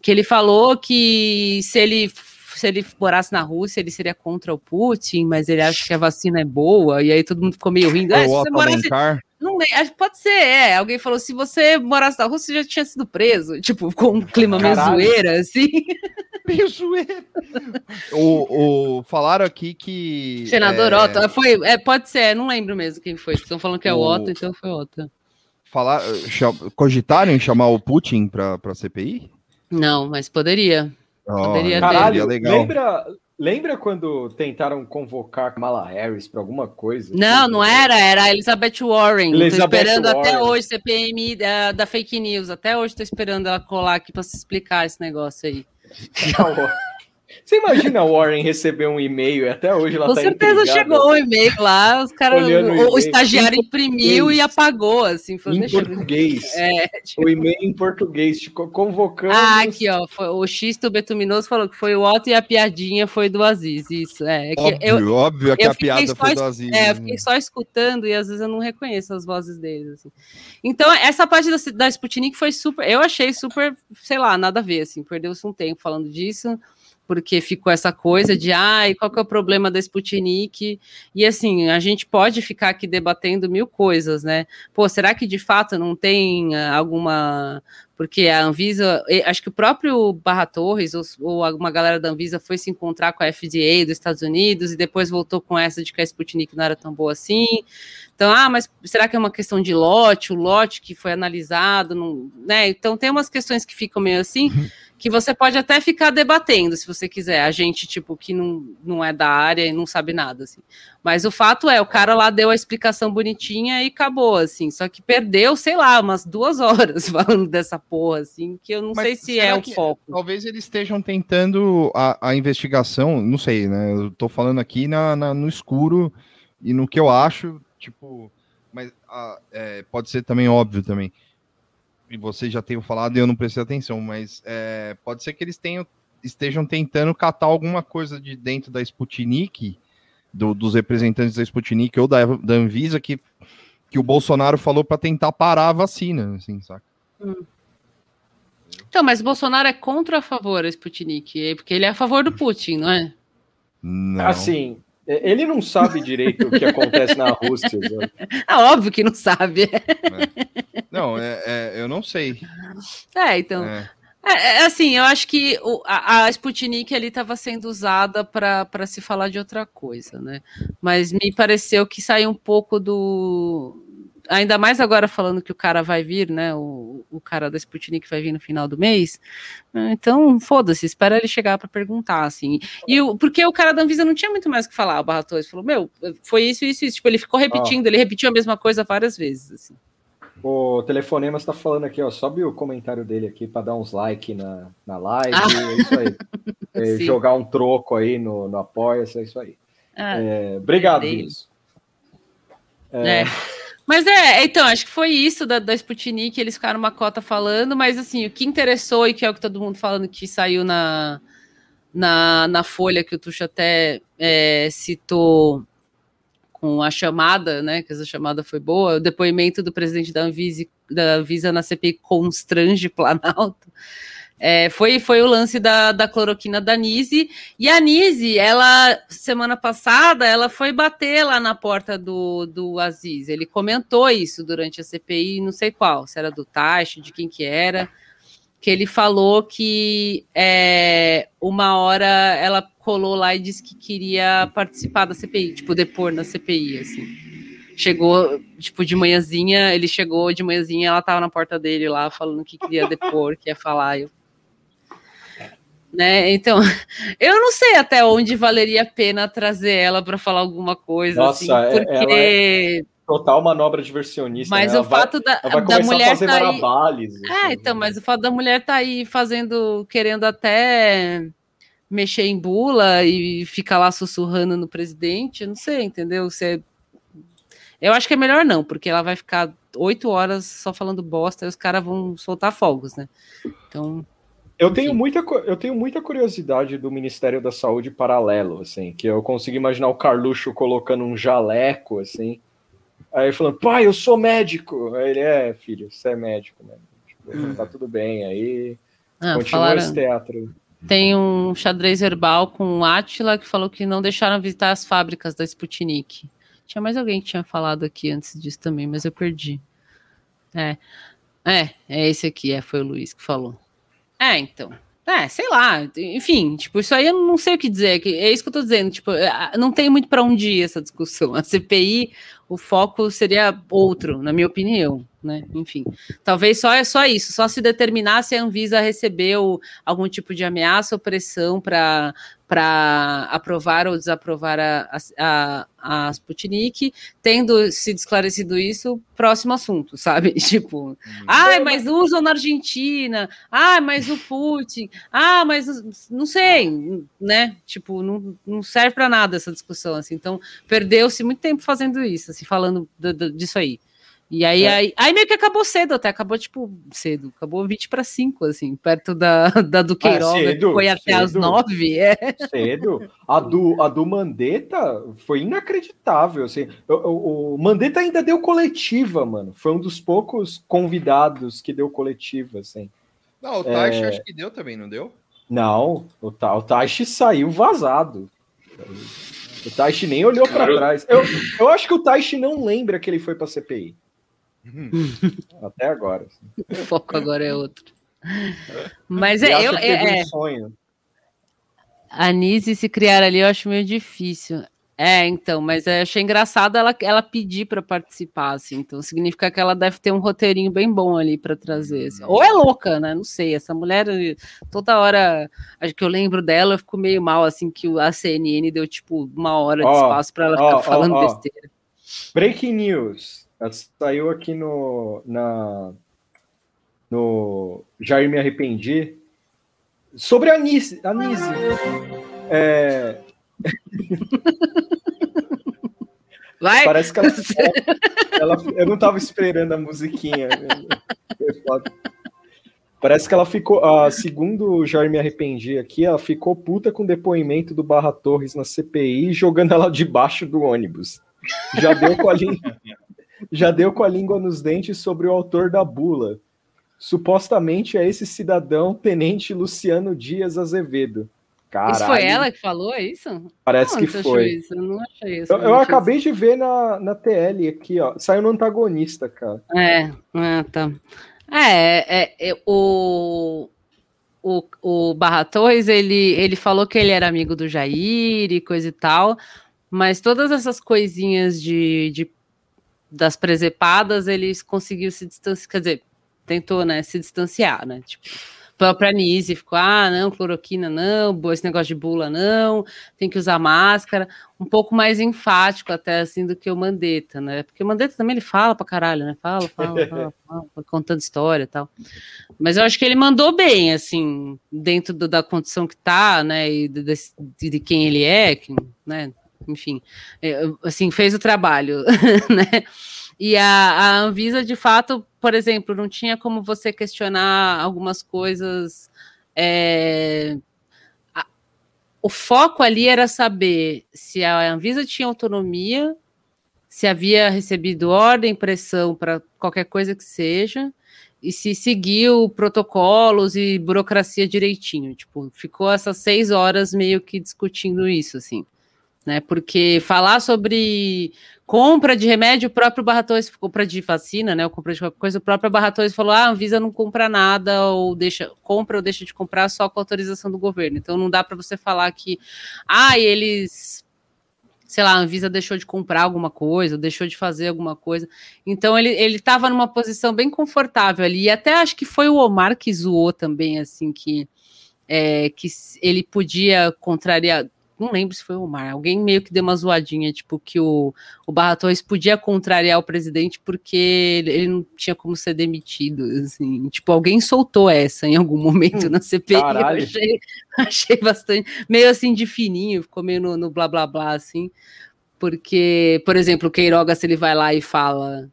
Que ele falou que se ele se ele morasse na Rússia, ele seria contra o Putin, mas ele acha que a vacina é boa, e aí todo mundo ficou meio rindo. É, se você morasse, não, pode ser, é. Alguém falou: se você morasse na Rússia, você já tinha sido preso. Tipo, com um clima meio zoeira, assim. Meio zoeira. o, o, falaram aqui que. Senador é... Otto. Foi, é, pode ser, não lembro mesmo quem foi. Estão falando que é o, o Otto, então foi Otto. Falar, cogitaram em chamar o Putin para a CPI? Não, mas poderia. Oh, poderia caralho, legal. Lembra, Lembra quando tentaram convocar Kamala Harris para alguma coisa? Não, não era, era a Elizabeth Warren. Elizabeth tô esperando Warren. até hoje, CPMI da, da fake news. Até hoje tô esperando ela colar aqui para se explicar esse negócio aí. Você imagina a Warren receber um e-mail e até hoje ela Com tá certeza chegou um e-mail lá, os caras, o, o, estagiário imprimiu e apagou, assim. Foi, em português. É, tipo... O e-mail em português, tipo, convocando. Ah, aqui, ó, foi, o X do Betuminoso falou que foi o Otto e a piadinha foi do Aziz, isso, é. é óbvio, eu, óbvio que a piada foi do Aziz. É, eu fiquei só escutando e às vezes eu não reconheço as vozes deles, assim. Então, essa parte da, da Sputnik foi super, eu achei super, sei lá, nada a ver, assim, perdeu-se um tempo falando disso, porque ficou essa coisa de ai, qual que é o problema da Sputnik? E assim, a gente pode ficar aqui debatendo mil coisas, né? Pô, será que de fato não tem ah, alguma. Porque a Anvisa, acho que o próprio Barra Torres, ou, ou alguma galera da Anvisa foi se encontrar com a FDA dos Estados Unidos e depois voltou com essa de que a Sputnik não era tão boa assim. Então, ah, mas será que é uma questão de lote, o lote que foi analisado, não, né? Então tem umas questões que ficam meio assim. Que você pode até ficar debatendo, se você quiser. A gente, tipo, que não, não é da área e não sabe nada, assim. Mas o fato é, o cara lá deu a explicação bonitinha e acabou, assim. Só que perdeu, sei lá, umas duas horas falando dessa porra, assim, que eu não Mas sei se é o foco. Talvez eles estejam tentando a, a investigação, não sei, né? Eu tô falando aqui na, na no escuro e no que eu acho, tipo... Mas a, é, pode ser também óbvio também e vocês já tenham falado e eu não prestei atenção, mas é, pode ser que eles tenham, estejam tentando catar alguma coisa de dentro da Sputnik, do, dos representantes da Sputnik ou da, da Anvisa, que, que o Bolsonaro falou para tentar parar a vacina, assim, saca? Hum. Então, mas Bolsonaro é contra ou a favor da Sputnik? Porque ele é a favor do Putin, não é? Não. Assim, é, ele não sabe direito o que acontece na Rússia. Né? É óbvio que não sabe. É. Não, é, é, eu não sei. É, então. É. é, é assim, eu acho que o, a, a Sputnik ali estava sendo usada para se falar de outra coisa, né? Mas me pareceu que saiu um pouco do, ainda mais agora falando que o cara vai vir, né? O, o cara da Sputnik vai vir no final do mês. Então, foda-se, espera ele chegar para perguntar, assim. E o, porque o cara da Anvisa não tinha muito mais o que falar, o Barra Torres falou, meu, foi isso, isso, isso. Tipo, ele ficou repetindo, ele repetiu a mesma coisa várias vezes, assim. O Telefonema está falando aqui, ó. Sobe o comentário dele aqui para dar uns like na, na live. Ah. É isso aí. É, jogar um troco aí no, no apoia é isso aí. Ah, é, obrigado, Vinícius. É. é. Mas é, então, acho que foi isso da, da Sputnik, eles ficaram uma cota falando, mas assim, o que interessou e que é o que todo mundo falando que saiu na, na, na Folha, que o Tuxo até é, citou com a chamada, né? Que essa chamada foi boa, o depoimento do presidente da Anvisa, da Anvisa na CPI constrange Planalto. É, foi, foi o lance da, da cloroquina da Nise. E a Nise, ela, semana passada, ela foi bater lá na porta do, do Aziz. Ele comentou isso durante a CPI, não sei qual, se era do Taish, de quem que era, que ele falou que é, uma hora ela colou lá e disse que queria participar da CPI, tipo, depor na CPI, assim. Chegou, tipo, de manhãzinha, ele chegou de manhãzinha, ela tava na porta dele lá, falando que queria depor, que ia falar. Eu... Né? Então, eu não sei até onde valeria a pena trazer ela para falar alguma coisa, Nossa, assim, porque... Ela é total manobra diversionista. Mas né? o fato vai, da, da mulher tá aí... É, assim. então, mas o fato da mulher tá aí fazendo, querendo até mexer em bula e ficar lá sussurrando no presidente, não sei, entendeu? Você... Eu acho que é melhor não, porque ela vai ficar oito horas só falando bosta e os caras vão soltar fogos, né? Então. Eu tenho, muita, eu tenho muita curiosidade do Ministério da Saúde paralelo, assim, que eu consigo imaginar o Carluxo colocando um jaleco, assim, aí falando, pai, eu sou médico. Aí ele, é, filho, você é médico, né? Tipo, hum. Tá tudo bem, aí ah, continua falaram... esse teatro. Tem um xadrez verbal com o Atila que falou que não deixaram visitar as fábricas da Sputnik. Tinha mais alguém que tinha falado aqui antes disso também, mas eu perdi. É. É, é esse aqui, é, foi o Luiz que falou. É, então. É, sei lá, enfim, tipo, isso aí eu não sei o que dizer, é isso que eu tô dizendo, tipo, é, não tem muito para onde ir essa discussão. A CPI, o foco seria outro, na minha opinião né? Enfim, talvez só é só isso, só se determinar se a Anvisa recebeu algum tipo de ameaça ou pressão para para aprovar ou desaprovar a, a, a, Sputnik, tendo sido esclarecido isso, próximo assunto, sabe? Tipo, hum. ah, mas usam na Argentina, ah, mas o Putin, ah, mas não sei, né? Tipo, não, não serve para nada essa discussão, assim. Então, perdeu-se muito tempo fazendo isso, assim, falando do, do, disso aí. E aí, é. aí, aí, meio que acabou cedo até, acabou tipo cedo, acabou 20 para 5, assim, perto da, da do Queiroga, ah, cedo, que foi até cedo, as 9. É. Cedo. A do, a do Mandetta foi inacreditável, assim. O, o, o Mandetta ainda deu coletiva, mano. Foi um dos poucos convidados que deu coletiva, assim. Não, o Taish é... acho que deu também, não deu? Não, o, o Taish saiu vazado. O Taishi nem olhou para trás. Eu, eu acho que o Taishi não lembra que ele foi para CPI. Até agora. O foco agora é outro. Mas é, eu, é, é, sonho. A Nise se criar ali eu acho meio difícil. É, então, mas eu achei engraçado ela, ela pedir para participar, assim. Então significa que ela deve ter um roteirinho bem bom ali para trazer. Assim. Ou é louca, né? Não sei. Essa mulher, toda hora, acho que eu lembro dela, eu fico meio mal, assim, que a CNN deu tipo uma hora de oh, espaço para ela ficar oh, falando oh, besteira. Breaking news. Saiu aqui no, na, no Jair Me Arrependi sobre a Nise. A Nise. É... Vai. Parece que ela, ela, Eu não estava esperando a musiquinha. Parece que ela ficou. Uh, segundo o Jair Me Arrependi aqui, ela ficou puta com o depoimento do Barra Torres na CPI jogando ela debaixo do ônibus. Já deu com a linha já deu com a língua nos dentes sobre o autor da bula. Supostamente é esse cidadão, tenente Luciano Dias Azevedo. Caralho. Isso foi ela que falou, é isso? Parece que foi. Isso? Eu não achei isso. Eu, eu acabei isso. de ver na, na TL aqui, ó. Saiu no antagonista, cara. É, é tá. É, é, é, o, o, o Barra Torres, ele, ele falou que ele era amigo do Jair e coisa e tal, mas todas essas coisinhas de, de das presepadas, ele conseguiu se distanciar, quer dizer, tentou, né, se distanciar, né? Tipo, própria Anise ficou, ah, não, cloroquina não, esse negócio de bula não, tem que usar máscara, um pouco mais enfático até assim do que o Mandetta, né? Porque o Mandetta também ele fala pra caralho, né? Fala, fala, fala, fala contando história e tal. Mas eu acho que ele mandou bem, assim, dentro do, da condição que tá, né? E de, de, de quem ele é, que, né? Enfim, é, assim, fez o trabalho, né? E a, a Anvisa, de fato, por exemplo, não tinha como você questionar algumas coisas. É, a, o foco ali era saber se a Anvisa tinha autonomia, se havia recebido ordem, pressão para qualquer coisa que seja, e se seguiu protocolos e burocracia direitinho. Tipo, ficou essas seis horas meio que discutindo isso, assim né? Porque falar sobre compra de remédio, o próprio Barratões, compra de vacina, né? Ou compra de qualquer coisa, o próprio Barratões falou: ah, a Anvisa não compra nada, ou deixa, compra ou deixa de comprar só com autorização do governo. Então não dá para você falar que, ah, eles. Sei lá, a Anvisa deixou de comprar alguma coisa, deixou de fazer alguma coisa. Então ele ele estava numa posição bem confortável ali. E até acho que foi o Omar que zoou também, assim, que é, que ele podia contrariar, não lembro se foi o Omar, alguém meio que deu uma zoadinha, tipo, que o, o Barra Torres podia contrariar o presidente porque ele não tinha como ser demitido, assim, tipo, alguém soltou essa em algum momento na CPI, eu achei, achei bastante, meio assim de fininho, ficou meio no, no blá blá blá, assim, porque, por exemplo, o Queiroga, se ele vai lá e fala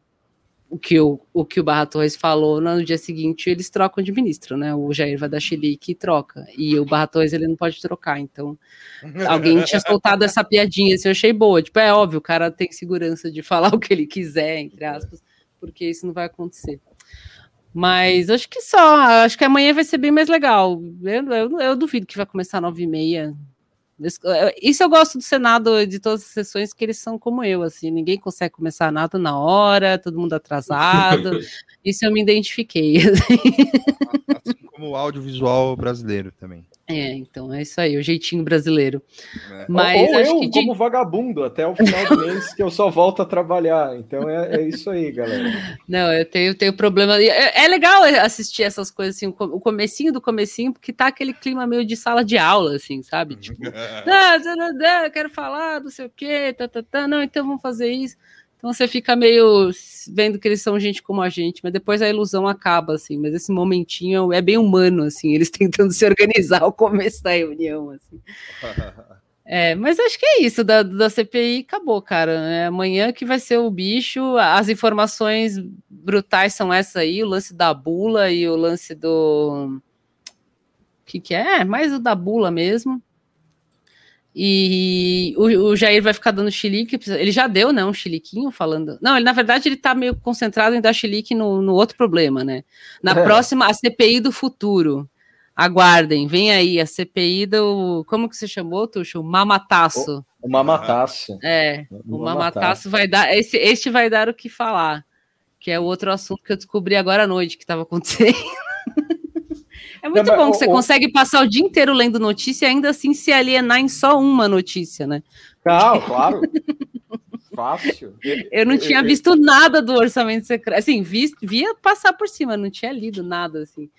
o que o, o que o Barra Torres falou no dia seguinte, eles trocam de ministro, né? O Jair vai dar chilique e troca. E o Barra Torres ele não pode trocar. Então, alguém tinha soltado essa piadinha, assim, eu achei boa. Tipo, é óbvio, o cara tem segurança de falar o que ele quiser, entre aspas, porque isso não vai acontecer. Mas acho que só, acho que amanhã vai ser bem mais legal. Eu, eu, eu duvido que vai começar nove e meia. É, isso eu gosto do Senado de todas as sessões, que eles são como eu, assim, ninguém consegue começar nada na hora, todo mundo atrasado. Isso eu me identifiquei. Assim como o audiovisual brasileiro também. É, então é isso aí, o jeitinho brasileiro. É. Mas ou, ou eu, que como de... vagabundo, até o final do mês que eu só volto a trabalhar. Então é, é isso aí, galera. Não, eu tenho, tenho problema. É, é legal assistir essas coisas assim, o comecinho do comecinho, porque tá aquele clima meio de sala de aula, assim, sabe? Tipo, ah, eu quero falar, não sei o quê, tá, tá, tá, não, então vamos fazer isso. Então você fica meio vendo que eles são gente como a gente, mas depois a ilusão acaba, assim. Mas esse momentinho é bem humano, assim, eles tentando se organizar ao começo da reunião, assim. É, mas acho que é isso da, da CPI, acabou, cara. É amanhã que vai ser o bicho. As informações brutais são essa aí, o lance da bula e o lance do. O que, que é? é mais o da bula mesmo. E o, o, Jair vai ficar dando chilique, ele já deu, né, um chiliquinho falando. Não, ele na verdade ele tá meio concentrado em dar chilique no, no outro problema, né? Na é. próxima, a CPI do futuro. Aguardem, vem aí a CPI do. Como que você chamou, Tuxo? O mamataço. O, o mamataço. É, o, o mamataço vai dar. Esse, este vai dar o que falar, que é o outro assunto que eu descobri agora à noite que estava acontecendo. É muito não, bom que você o, consegue passar o dia inteiro lendo notícia e ainda assim se alienar em só uma notícia, né? Não, claro. Fácil. Eu não tinha visto nada do orçamento secreto. Assim, vi, via passar por cima, não tinha lido nada, assim.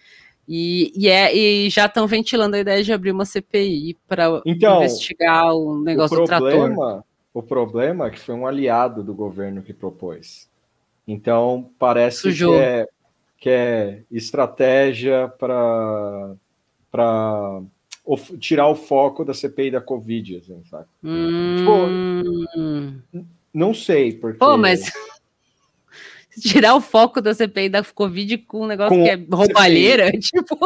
E, e, é, e já estão ventilando a ideia de abrir uma CPI para então, investigar o negócio o problema, do trator. O problema é que foi um aliado do governo que propôs. Então, parece Sujou. que é que é estratégia para tirar o foco da CPI da Covid, assim, sabe? Hum... Tipo, não sei, porque... Pô, mas tirar o foco da CPI da Covid com um negócio com que é roubalheira, tipo...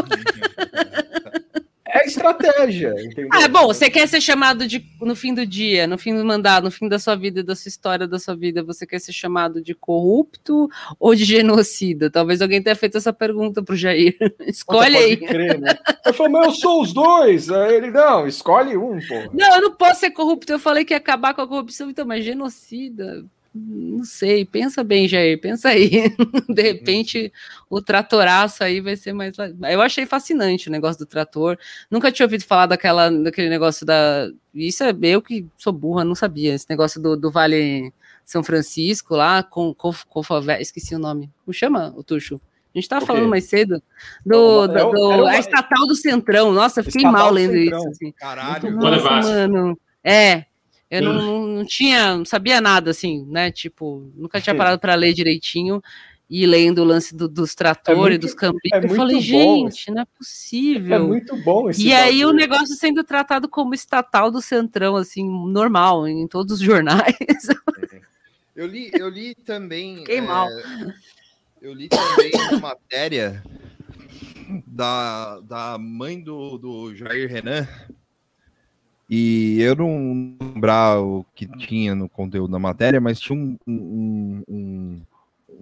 É estratégia, entendeu? Ah, bom, você quer ser chamado de no fim do dia, no fim do mandato, no fim da sua vida, da sua história, da sua vida, você quer ser chamado de corrupto ou de genocida? Talvez alguém tenha feito essa pergunta pro Jair. Escolhe aí. Crer, né? Eu falei, mas eu sou os dois. Aí ele, não, escolhe um, pô. Não, eu não posso ser corrupto. Eu falei que ia acabar com a corrupção, então, mas genocida não sei, pensa bem, Jair, pensa aí. De repente, o tratoraço aí vai ser mais. Eu achei fascinante o negócio do trator. Nunca tinha ouvido falar daquela, daquele negócio da. Isso é eu que sou burra, não sabia. Esse negócio do, do Vale São Francisco, lá, com, com, com esqueci o nome. Como chama o Tuxo? A gente estava falando mais cedo do, do, do uma... a estatal do Centrão. Nossa, eu fiquei mal lendo isso. Assim. Caralho, Nossa, mano. É, eu não, não, tinha, não sabia nada assim, né? Tipo, nunca tinha parado para ler direitinho e lendo o lance do, dos tratores, é muito, dos campinhos. É eu falei, gente, não é possível. É muito bom esse E aí o negócio sendo tratado como estatal do Centrão, assim, normal, em todos os jornais. Eu li, eu li também. Fiquei é, mal eu li também uma matéria da, da mãe do, do Jair Renan. E eu não lembrar o que tinha no conteúdo da matéria, mas tinha um, um, um,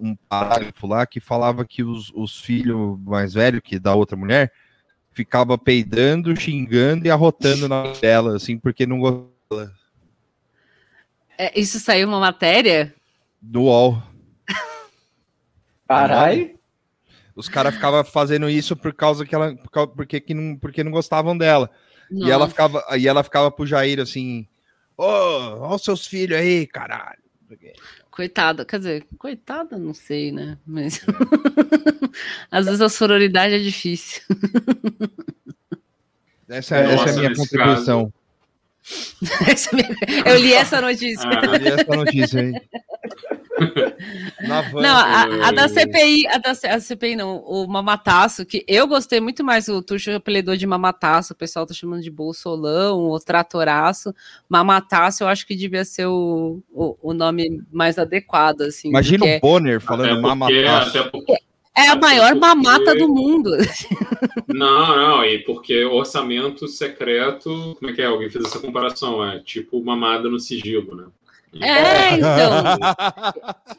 um parágrafo lá que falava que os, os filhos mais velhos, que da outra mulher, ficava peidando, xingando e arrotando na tela, assim, porque não gostava. É, isso saiu uma matéria? Do UOL. Carai! Os caras ficavam fazendo isso por causa que ela. Porque, que não, porque não gostavam dela. Nossa. E ela ficava, e ela ficava pro Jair assim: Ô, oh, olha os seus filhos aí, caralho. Coitada, quer dizer, coitada, não sei, né? Mas às vezes a sororidade é difícil. Essa, é, essa é a minha contribuição. É eu li essa notícia. Ah, eu li essa notícia aí. não, a, a, da CPI, a da a CPI não, o Mamataço, que eu gostei muito mais, o Tuxo apelidou de Mamataço, o pessoal tá chamando de Bolsolão, o Tratoraço, Mamataço eu acho que devia ser o, o, o nome mais adequado, assim. Imagina o Bonner falando Mamataço. É a maior mamata do mundo. Não, não, e porque orçamento secreto, como é que é? Alguém fez essa comparação? É tipo mamada no sigilo, né? É, então.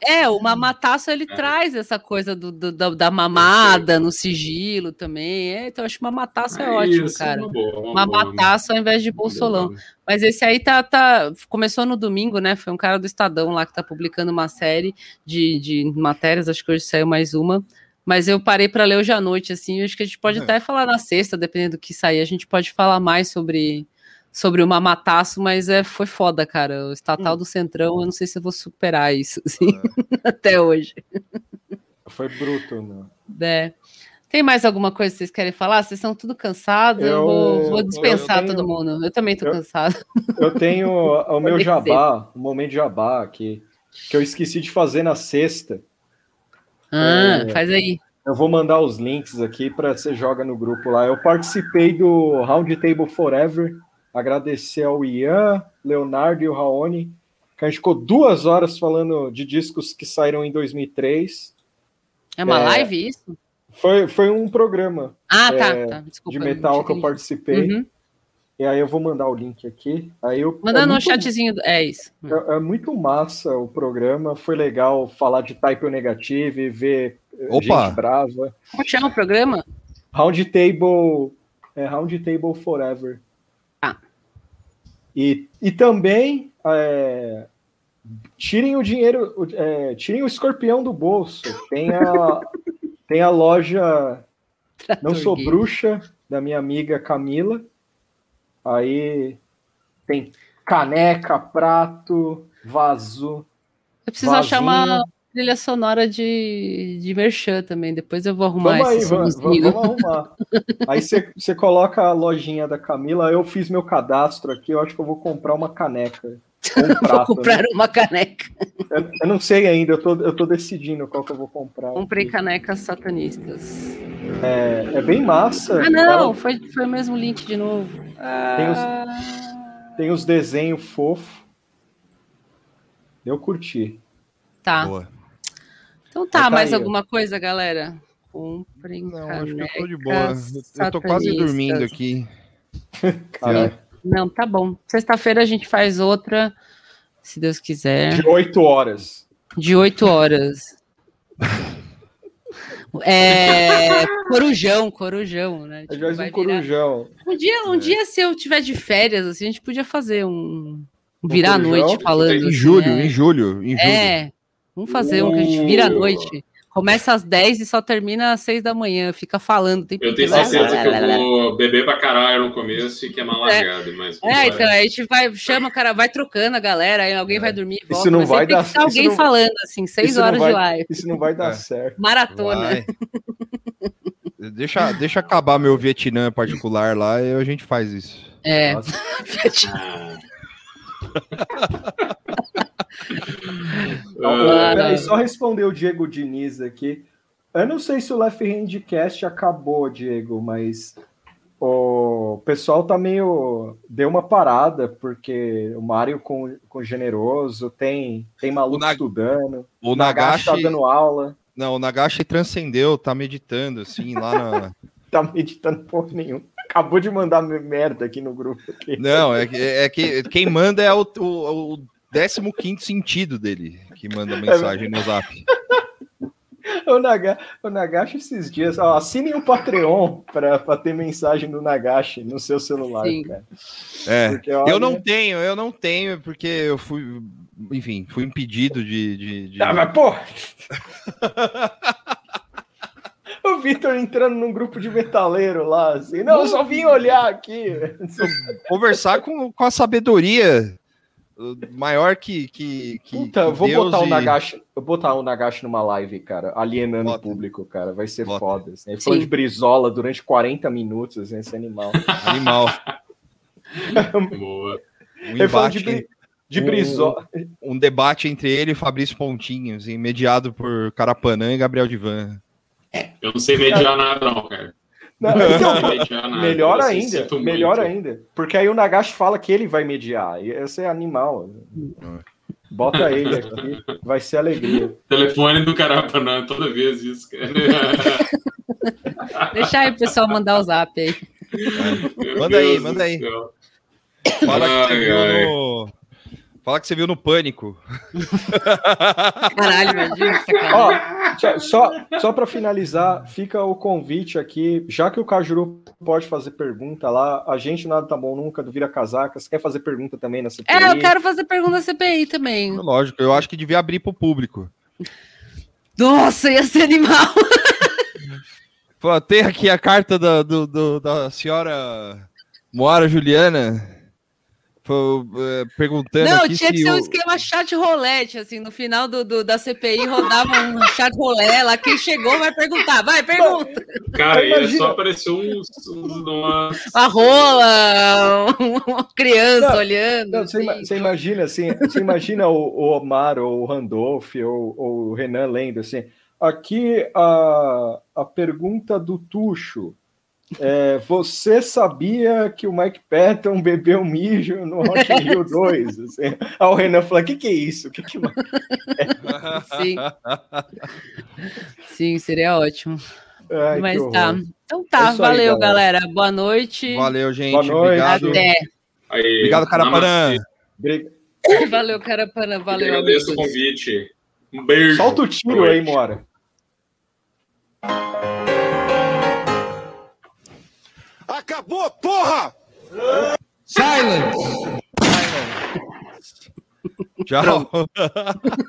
é, o mamataço ele é. traz essa coisa do, do da, da, mamada no sigilo também. É, então, eu acho que mamataço é, é ótimo, isso, cara. Uma boa, uma mamataço boa, ao invés de bolsolão. Mas esse aí tá, tá. Começou no domingo, né? Foi um cara do Estadão lá que tá publicando uma série de, de matérias, acho que hoje saiu mais uma. Mas eu parei para ler hoje à noite, assim. Acho que a gente pode é. até falar na sexta, dependendo do que sair. A gente pode falar mais sobre sobre o mamataço, mas é, foi foda, cara. O estatal hum. do Centrão, eu não sei se eu vou superar isso, assim, é. até hoje. Foi bruto, né? É. Tem mais alguma coisa que vocês querem falar? Vocês são tudo cansados? Eu, eu vou, vou, dispensar tenho, todo mundo. Eu também eu, cansado. Eu tenho o meu jabá, o momento jabá aqui, que eu esqueci de fazer na sexta. Ah, é, faz aí. Eu vou mandar os links aqui para você joga no grupo lá. Eu participei do Round Table Forever agradecer ao Ian, Leonardo e o Raoni, que a gente ficou duas horas falando de discos que saíram em 2003. É uma é, live isso? Foi, foi um programa ah, tá, é, tá. Desculpa, de metal que eu participei. Uhum. E aí eu vou mandar o link aqui. Aí eu, Manda é no muito, chatzinho. É isso. É, é, muito massa o programa. Foi legal falar de Type Negative e ver eh, Opa. gente brava. Como chama o programa? Round Table, é, Round Table Forever. E, e também é, tirem o dinheiro, é, tirem o escorpião do bolso. Tem a, tem a loja Não Sou Bruxa, da minha amiga Camila. Aí tem caneca, prato, vaso. Eu preciso vasinho. achar uma trilha sonora de, de merchan também. Depois eu vou arrumar vamos aí, vamos, vamos, arrumar. aí você coloca a lojinha da Camila. Eu fiz meu cadastro aqui. Eu acho que eu vou comprar uma caneca. Prato, vou comprar né? uma caneca. Eu, eu, não sei ainda. Eu tô, eu tô decidindo qual que eu vou comprar. Comprei aqui. canecas satanistas. É, é bem massa. Ah, não. Ela... Foi, foi o mesmo link de novo. Tem os, tem os desenhos fofos. Eu curti. Tá. Boa. Então tá, tá mais aí. alguma coisa, galera? Comprem Não, acho que eu tô de boa. Eu tô quase dormindo aqui. Não, tá bom. Sexta-feira a gente faz outra, se Deus quiser. De oito horas. De oito horas. É, corujão, corujão, né? Tipo, um corujão. Um dia, um é. dia, se eu tiver de férias, assim, a gente podia fazer um, um virar a noite falando. Em julho, assim, é. em julho, em julho. É, Vamos fazer um que a gente vira à noite. Começa às 10 e só termina às 6 da manhã. Fica falando. Tem eu tenho certeza que eu vou beber pra caralho no começo e que é mal largado. Mas é, então a gente vai, chama o cara, vai trocando a galera, aí alguém é. vai dormir e volta. Isso não vai dar certo. alguém não, falando, assim, 6 horas vai, de live. Isso não vai dar é. certo. Maratona. Deixa, deixa acabar meu Vietnã particular lá e a gente faz isso. É. ah, peraí, só responder o Diego Diniz aqui. Eu não sei se o Left Handcast acabou, Diego, mas o pessoal tá meio. deu uma parada, porque o Mário com, com generoso, tem, tem maluco o estudando, o Nagashi tá dando aula. Não, o Nagashi transcendeu, tá meditando, assim, lá na. tá meditando porra nenhuma. Acabou de mandar merda aqui no grupo. Aqui. Não, é, é que quem manda é o, o, o 15 sentido dele, que manda mensagem no zap. O, Naga, o Nagashi esses dias, ó, assinem o Patreon para ter mensagem do Nagashi no seu celular, Sim. cara. É, porque, olha... eu não tenho, eu não tenho, porque eu fui, enfim, fui impedido de. de, de... Ah, mas, pô! Vitor entrando num grupo de metaleiro lá, assim, não, eu só vim olhar aqui. Conversar com, com a sabedoria maior que. que, que Puta, que vou Deus botar e... o Nagashi. Eu vou botar o Nagashi numa live, cara, alienando Bota. o público, cara. Vai ser Bota. foda. Assim. Ele falou de brisola durante 40 minutos, assim, esse animal. Animal. Boa. Um embate, de, de brisola. Um, um, debate entre ele e Fabrício Pontinhos, assim, mediado por Carapanã e Gabriel Divan. Eu não sei mediar nada, não, cara. Não, então, melhor ainda, melhor muito. ainda. Porque aí o Nagashi fala que ele vai mediar. E esse é animal. Bota ele aqui, vai ser alegria. Telefone do Carapanã, toda vez isso, cara. Deixa aí o pessoal mandar o zap aí. É. Manda aí, manda aí. Fala que você viu no... Fala que você viu no Pânico. Caralho, imagina. Ó, só só para finalizar, fica o convite aqui. Já que o Cajuru pode fazer pergunta lá, a gente nada tá bom nunca do Vira Casaca. Você quer fazer pergunta também na CPI? É, eu quero fazer pergunta na CPI também. Lógico, eu acho que devia abrir pro público. Nossa, ia ser animal. Pô, tem aqui a carta da, do, do, da senhora Moara Juliana perguntando. Não, tinha que ser um esquema chat rolete, assim, no final do, do, da CPI rodava um chat rolé lá, quem chegou vai perguntar, vai, pergunta. Cara, ia só apareceu uns, uns A rola, uma criança não, olhando. Não, assim. você, imagina, assim, você imagina o, o Omar, ou o Randolph, ou, ou o Renan lendo, assim, aqui a, a pergunta do Tuxo, é, você sabia que o Mike Patton bebeu mijo no Rock in Rio 2? Assim, aí o Renan falou: o que, que é isso? Que, que Sim. Sim, seria ótimo. Ai, Mas tá. Então tá, é valeu, aí, galera. galera. Boa noite. Valeu, gente. Boa noite. Obrigado. Até. Aí, Obrigado, Carapanã. Valeu, Carapanã. Valeu. Agradeço o convite. Um beijo. Solta o tiro aí, Mora. Acabou, porra! Silence! Tchau.